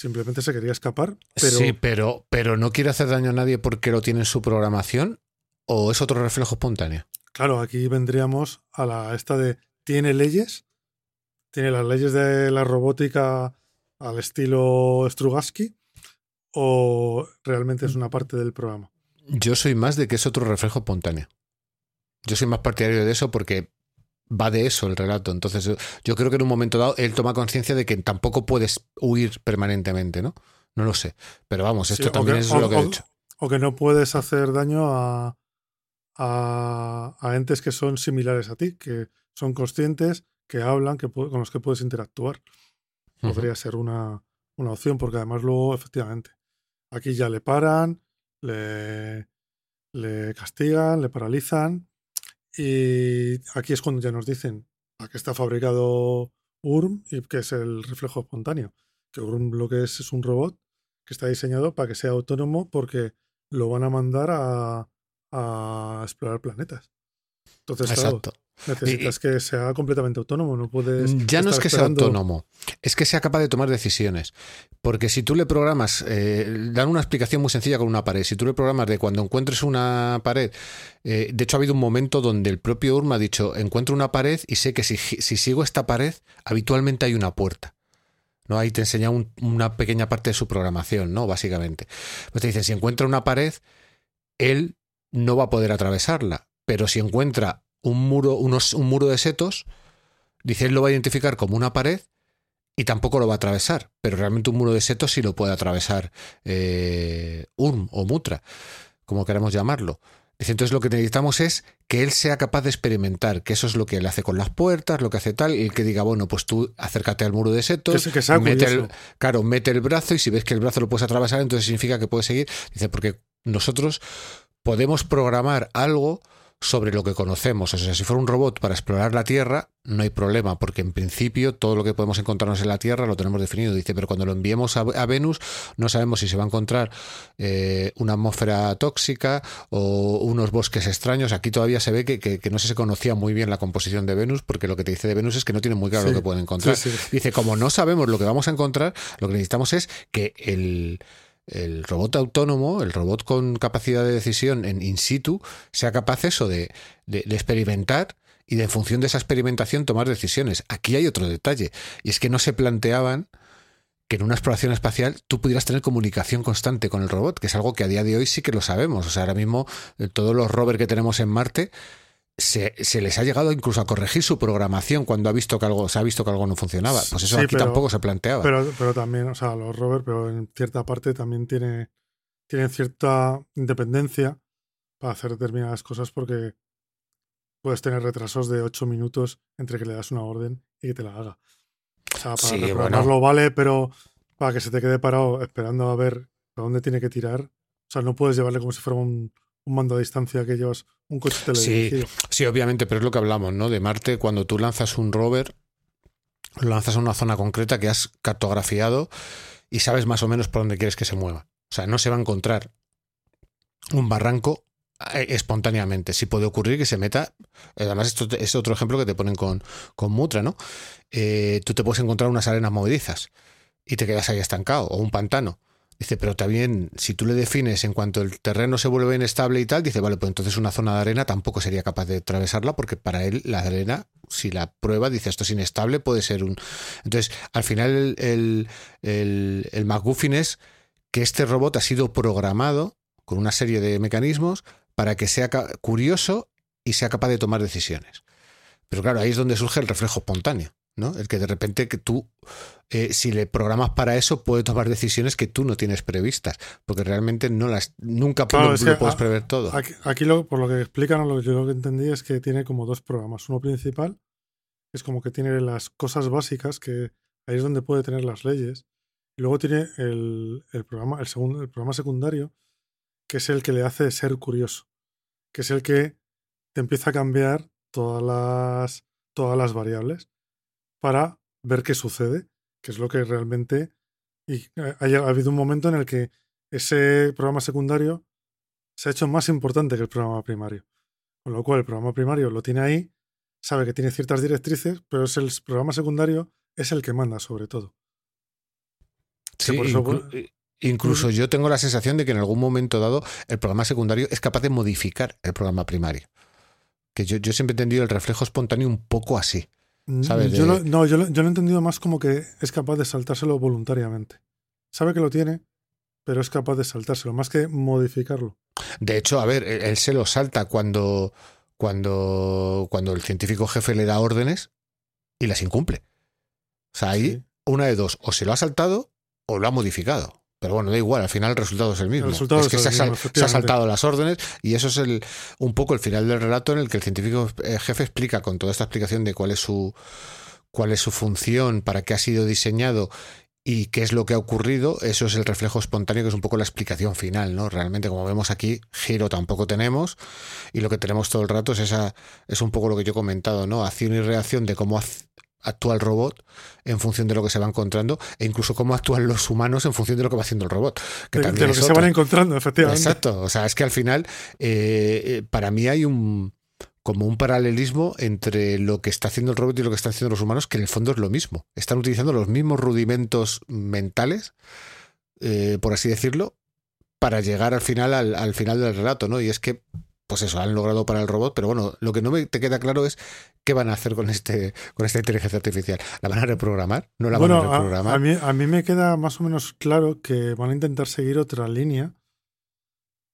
Simplemente se quería escapar, pero Sí, pero, pero no quiere hacer daño a nadie porque lo tiene en su programación o es otro reflejo espontáneo. claro, aquí vendríamos a la esta de tiene leyes, tiene las leyes de la robótica al estilo Strugatsky o realmente es una parte del programa. Yo soy más de que es otro reflejo espontáneo. Yo soy más partidario de eso porque va de eso el relato. Entonces, yo- creo que en un momento dado él toma conciencia de que tampoco puedes huir permanentemente, ¿no? No lo sé. Pero vamos, esto Sí, también que- es o- lo que he o- dicho. O que no puedes hacer daño a, a, a entes que son similares a ti, que son conscientes, que hablan, que con los que puedes interactuar. Podría ser una, una opción, porque además luego, efectivamente, aquí ya le paran, le, le castigan, le paralizan, y aquí es cuando ya nos dicen a qué está fabricado URM y que es el reflejo espontáneo. Que URM lo que es es un robot que está diseñado para que sea autónomo porque lo van a mandar a, a explorar planetas. Entonces, claro, Necesitas que sea completamente autónomo, no puedes. Ya no es que sea autónomo, es que sea capaz de tomar decisiones. Porque si tú le programas, eh, dan una explicación muy sencilla con una pared. Si tú le programas de cuando encuentres una pared, eh, de hecho ha habido un momento donde el propio URM ha dicho, encuentro una pared y sé que si, si sigo esta pared, habitualmente hay una puerta. ¿no? Ahí te enseña un- una pequeña parte de su programación, ¿no? Básicamente. Pues te dicen, si encuentra una pared, él no va a poder atravesarla. Pero si encuentra un muro, unos, un muro de setos, dice, él lo va a identificar como una pared y tampoco lo va a atravesar, pero realmente un muro de setos sí lo puede atravesar eh, Urm o Mutra, como queramos llamarlo. Entonces lo que necesitamos es que él sea capaz de experimentar, que eso es lo que él hace con las puertas, lo que hace tal, y el que diga, bueno, pues tú acércate al muro de setos, Que, mete el, claro, mete el brazo y si ves que el brazo lo puedes atravesar, entonces significa que puedes seguir. Dice, porque nosotros podemos programar algo sobre lo que conocemos. O sea, si fuera un robot para explorar la Tierra, no hay problema, porque en principio todo lo que podemos encontrarnos en la Tierra lo tenemos definido. Dice, pero cuando lo enviemos a, a Venus, no sabemos si se va a encontrar eh, una atmósfera tóxica o unos bosques extraños. Aquí todavía se ve que, que, que, no se conocía muy bien la composición de Venus, porque lo que te dice de Venus es que no tiene muy claro Sí, lo que pueden encontrar. sí, sí. Dice, como no sabemos lo que vamos a encontrar, lo que necesitamos es que el, el robot autónomo, el robot con capacidad de decisión en in situ, sea capaz eso de, de, experimentar y de en función de esa experimentación tomar decisiones. Aquí hay otro detalle, y es que no se planteaban que en una exploración espacial tú pudieras tener comunicación constante con el robot, que es algo que a día de hoy sí que lo sabemos. O sea, ahora mismo eh, todos los rovers que tenemos en Marte se, se, les ha llegado incluso a corregir su programación cuando ha visto que algo, se ha visto que algo no funcionaba. Pues eso Sí, aquí pero- tampoco se planteaba. Pero, pero también, o sea, los rovers, pero en cierta parte también tiene, tienen cierta independencia para hacer determinadas cosas porque puedes tener retrasos de 8 minutos entre que le das una orden y que te la haga. O sea, para Sí, reprogramarlo vale, pero para que se te quede parado esperando a ver a dónde tiene que tirar. O sea, no puedes llevarle como si fuera un, un mando a distancia que llevas un coche teledirigido. Sí, obviamente, pero es lo que hablamos, ¿no? De Marte, cuando tú lanzas un rover, lo lanzas a una zona concreta que has cartografiado y sabes más o menos por dónde quieres que se mueva. O sea, no se va a encontrar un barranco eh, espontáneamente. Sí puede ocurrir que se meta. Además, esto es otro ejemplo que te ponen con, con Mutra, ¿no? Eh, tú te puedes encontrar unas arenas movedizas y te quedas ahí estancado, o un pantano. Dice, pero también, si tú le defines en cuanto el terreno se vuelve inestable y tal, dice, vale, pues entonces una zona de arena tampoco sería capaz de atravesarla, porque para él la arena, si la prueba, dice, esto es inestable, puede ser un. Entonces, al final, el, el, el, el es que este robot ha sido programado con una serie de mecanismos para que sea curioso y sea capaz de tomar decisiones. Pero claro, ahí es donde surge el reflejo espontáneo, ¿no? El que de repente que tú, eh, si le programas para eso, puede tomar decisiones que tú no tienes previstas, porque realmente no las, nunca Claro, lo, puedes a- prever todo. Aquí, aquí lo, por lo que explican, lo que yo lo que entendí es que tiene como dos programas. Uno principal, que es como que tiene las cosas básicas, que ahí es donde puede tener las leyes. Y luego tiene el, el programa, el, segundo, el programa secundario, que es el que le hace ser curioso. Que es el que te empieza a cambiar todas las, todas las variables para ver qué sucede, que es lo que realmente. Y eh, ha, ha habido un momento en el que ese programa secundario se ha hecho más importante que el programa primario. Con lo cual, el programa primario lo tiene ahí, sabe que tiene ciertas directrices, pero es el programa secundario es el que manda sobre todo. Sí, por eso, inclu- bueno, incluso yo tengo la sensación de que en algún momento dado el programa secundario es capaz de modificar el programa primario. Que yo, yo siempre he entendido el reflejo espontáneo un poco así. ¿Sabes? Yo lo, no, yo lo, yo lo he entendido más como que es capaz de saltárselo voluntariamente. Sabe que lo tiene, pero es capaz de saltárselo, más que modificarlo. De hecho, a ver, él, él se lo salta cuando, cuando, cuando el científico jefe le da órdenes y las incumple. O sea, ahí Sí. una de dos, o se lo ha saltado o lo ha modificado. Pero bueno, da igual, al final el resultado es el mismo. El resultado es es que el se, ha, mismo, se ha saltado las órdenes y eso es el, un poco el final del relato en el que el científico eh, jefe explica con toda esta explicación de cuál es su cuál es su función, para qué ha sido diseñado y qué es lo que ha ocurrido, eso es el reflejo espontáneo, que es un poco la explicación final, ¿no? Realmente, como vemos aquí, giro tampoco tenemos, y lo que tenemos todo el rato es esa, es un poco lo que yo he comentado, ¿no? Acción y reacción de cómo actúa el robot en función de lo que se va encontrando, e incluso cómo actúan los humanos en función de lo que va haciendo el robot. Que De, lo que se van encontrando, efectivamente. Exacto. O sea, es que al final, eh, eh, para mí hay un como un paralelismo entre lo que está haciendo el robot y lo que están haciendo los humanos, que en el fondo es lo mismo. Están utilizando los mismos rudimentos mentales, eh, por así decirlo, para llegar al final, al, al final del relato, ¿no? Y es que, pues eso, han logrado para el robot, pero bueno, lo que no me te queda claro es qué van a hacer con este, con esta inteligencia artificial. ¿La van a reprogramar? ¿No la bueno, van a reprogramar? a mí, a mí me queda más o menos claro que van a intentar seguir otra línea,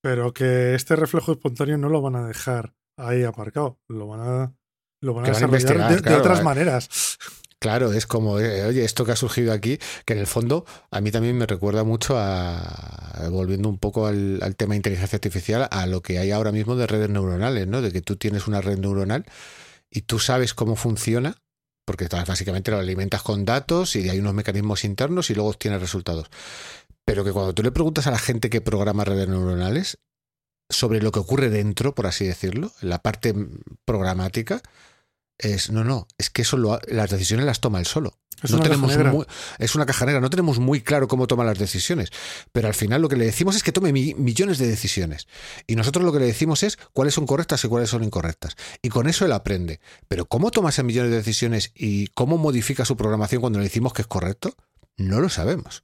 pero que este reflejo espontáneo no lo van a dejar ahí aparcado. Lo van a, lo van a Que van a desarrollar de, otras eh. maneras. Claro, es como, eh, oye, esto que ha surgido aquí, que en el fondo a mí también me recuerda mucho a, volviendo un poco al, tema de inteligencia artificial, a lo que hay ahora mismo de redes neuronales, ¿no? De que tú tienes una red neuronal y tú sabes cómo funciona, porque básicamente lo alimentas con datos y hay unos mecanismos internos y luego obtienes resultados. Pero que cuando tú le preguntas a la gente que programa redes neuronales sobre lo que ocurre dentro, por así decirlo, en la parte programática, es no, no, es que eso las decisiones las toma él solo. Es no una tenemos muy- es una caja negra, no tenemos muy claro cómo toma las decisiones, pero al final lo que le decimos es que tome mi- millones de decisiones y nosotros lo que le decimos es cuáles son correctas y cuáles son incorrectas y con eso él aprende. Pero cómo toma esas millones de decisiones y cómo modifica su programación cuando le decimos que es correcto, no lo sabemos.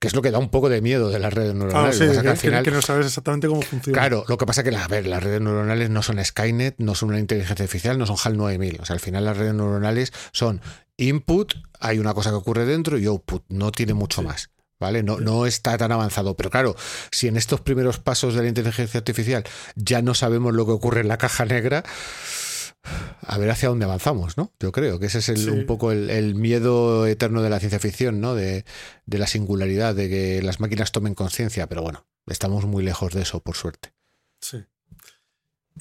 Que es lo que da un poco de miedo de las redes Claro, neuronales. sí, Lo que es que que, al final- que no sabes exactamente cómo funciona. Claro, lo que pasa que, a ver, las redes neuronales no son Skynet, no son una inteligencia artificial, no son HAL 9000. O sea, al final las redes neuronales son input, hay una cosa que ocurre dentro y output, no tiene mucho Sí. más. ¿Vale? No, no está tan avanzado. Pero claro, si en estos primeros pasos de la inteligencia artificial ya no sabemos lo que ocurre en la caja negra, a ver hacia dónde avanzamos, ¿no? Yo creo que ese es el- Sí. un poco el, el miedo eterno de la ciencia ficción, ¿no? De, de la singularidad, de que las máquinas tomen conciencia. Pero bueno, estamos muy lejos de eso, por suerte. Sí.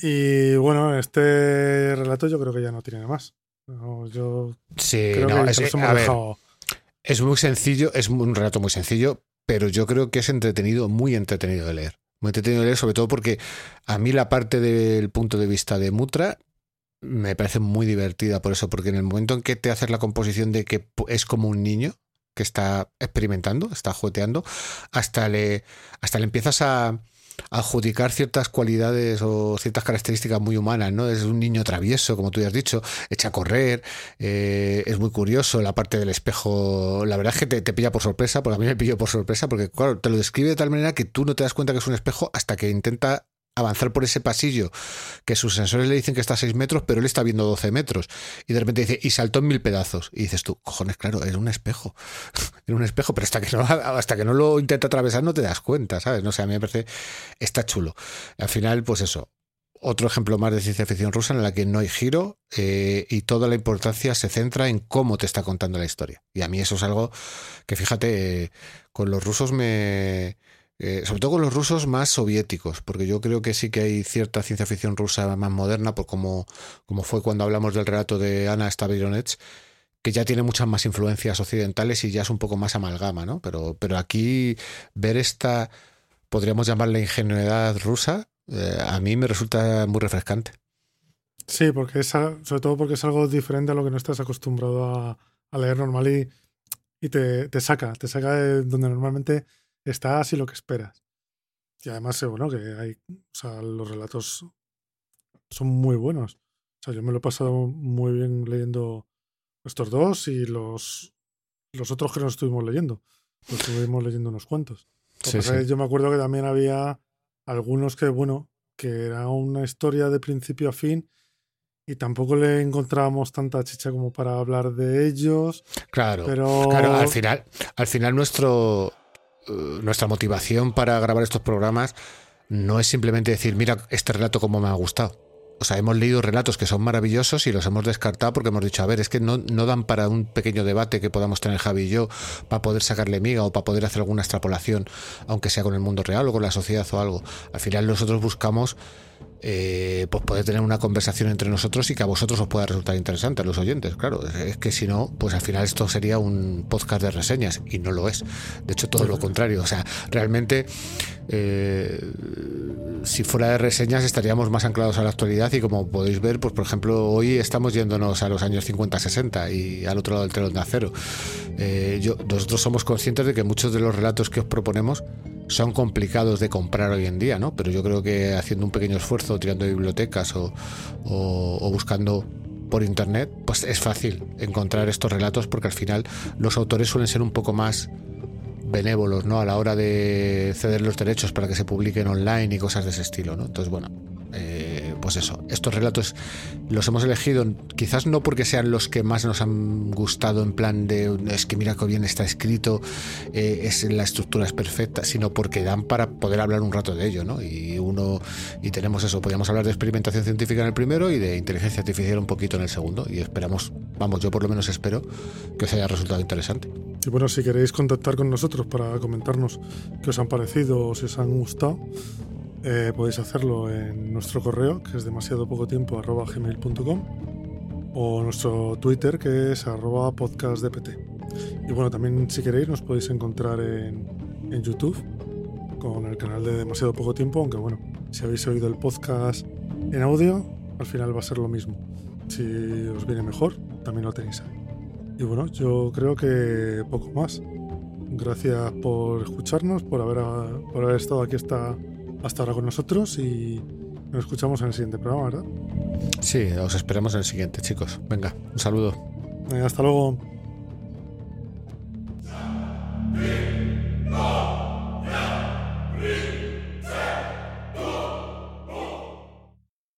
Y bueno, este relato yo creo que ya no tiene más. No, yo Sí, creo no, que es, a ver, es muy sencillo, es un relato muy sencillo, pero yo creo que es entretenido, muy entretenido de leer. Muy entretenido de leer, sobre todo porque a mí la parte del punto de vista de Mutra me parece muy divertida por eso, porque en el momento en que te haces la composición de que es como un niño que está experimentando, está jugueteando, hasta le, hasta le empiezas a a adjudicar ciertas cualidades o ciertas características muy humanas, ¿no? Es un niño travieso, como tú ya has dicho, echa a correr, eh, es muy curioso, la parte del espejo, la verdad es que te, te pilla por sorpresa, porque a mí me pilló por sorpresa, porque claro, te lo describe de tal manera que tú no te das cuenta que es un espejo hasta que intenta avanzar por ese pasillo que sus sensores le dicen que está a 6 metros, pero él está viendo 12 metros. Y de repente dice, y saltó en mil pedazos. Y dices tú, cojones, claro, era un espejo. era un espejo, pero hasta que, no, hasta que no lo intenta atravesar no te das cuenta, ¿sabes? No sé, a mí me parece, está chulo. Al final, pues eso, otro ejemplo más de ciencia ficción rusa en la que no hay giro eh, y toda la importancia se centra en cómo te está contando la historia. Y a mí eso es algo que, fíjate, eh, con los rusos me... eh, sobre todo con los rusos más soviéticos, porque yo creo que sí que hay cierta ciencia ficción rusa más moderna, por como, fue cuando hablamos del relato de Ana Stavironets, que ya tiene muchas más influencias occidentales y ya es un poco más amalgama, ¿no? Pero, pero aquí ver esta, podríamos llamarla ingenuidad rusa, eh, a mí me resulta muy refrescante. Sí, porque es, sobre todo porque es algo diferente a lo que no estás acostumbrado a, a leer normal y, y te, te saca, te saca de donde normalmente estás y lo que esperas. Y además, eh, bueno, que hay, o sea, los relatos son muy buenos. O sea, yo me lo he pasado muy bien leyendo estos dos y los, los otros que nos estuvimos leyendo. Los estuvimos leyendo unos cuantos. Sí, sí. Yo me acuerdo que también había algunos que, bueno, que era una historia de principio a fin y tampoco le encontrábamos tanta chicha como para hablar de ellos, Claro, pero claro, al final, al final nuestro, nuestra motivación para grabar estos programas no es simplemente decir, mira este relato como me ha gustado. O sea, hemos leído relatos que son maravillosos y los hemos descartado porque hemos dicho, a ver, es que no, no dan para un pequeño debate que podamos tener Javi y yo, para poder sacarle miga o para poder hacer alguna extrapolación, aunque sea con el mundo real o con la sociedad o algo. Al final nosotros buscamos eh, pues poder tener una conversación entre nosotros y que a vosotros os pueda resultar interesante, a los oyentes, claro. Es que si no, pues al final esto sería un podcast de reseñas y no lo es. De hecho, todo lo contrario. O sea, realmente, eh, si fuera de reseñas estaríamos más anclados a la actualidad y como podéis ver, pues por ejemplo, hoy estamos yéndonos a los años 50-60 y al otro lado del telón de acero. Eh, yo, nosotros somos conscientes de que muchos de los relatos que os proponemos son complicados de comprar hoy en día, ¿no? Pero yo creo que haciendo un pequeño esfuerzo, tirando bibliotecas o, o- o buscando por internet, pues es fácil encontrar estos relatos porque al final los autores suelen ser un poco más benévolos, ¿no? A la hora de ceder los derechos para que se publiquen online y cosas de ese estilo, ¿no? Entonces, bueno, eh, pues eso, estos relatos los hemos elegido quizás no porque sean los que más nos han gustado en plan de es que mira qué bien está escrito, eh, es la estructura es perfecta, sino porque dan para poder hablar un rato de ello, ¿no? Y uno y tenemos eso, podríamos hablar de experimentación científica en el primero y de inteligencia artificial un poquito en el segundo y esperamos, vamos, yo por lo menos espero que os haya resultado interesante. Y bueno, si queréis contactar con nosotros para comentarnos qué os han parecido o si os han gustado, eh, podéis hacerlo en nuestro correo, que es demasiado poco tiempo, arroba gmail.com, o nuestro Twitter, que es arroba podcastdpt. Y bueno, también si queréis nos podéis encontrar en, en YouTube con el canal de demasiado poco tiempo, aunque bueno, si habéis oído el podcast en audio, al final va a ser lo mismo. Si os viene mejor, también lo tenéis ahí. Y bueno, yo creo que poco más. Gracias por escucharnos, por haber, por haber estado aquí hasta, hasta ahora con nosotros y nos escuchamos en el siguiente programa, ¿verdad? Sí, os esperamos en el siguiente, chicos. Venga, un saludo. Hasta luego.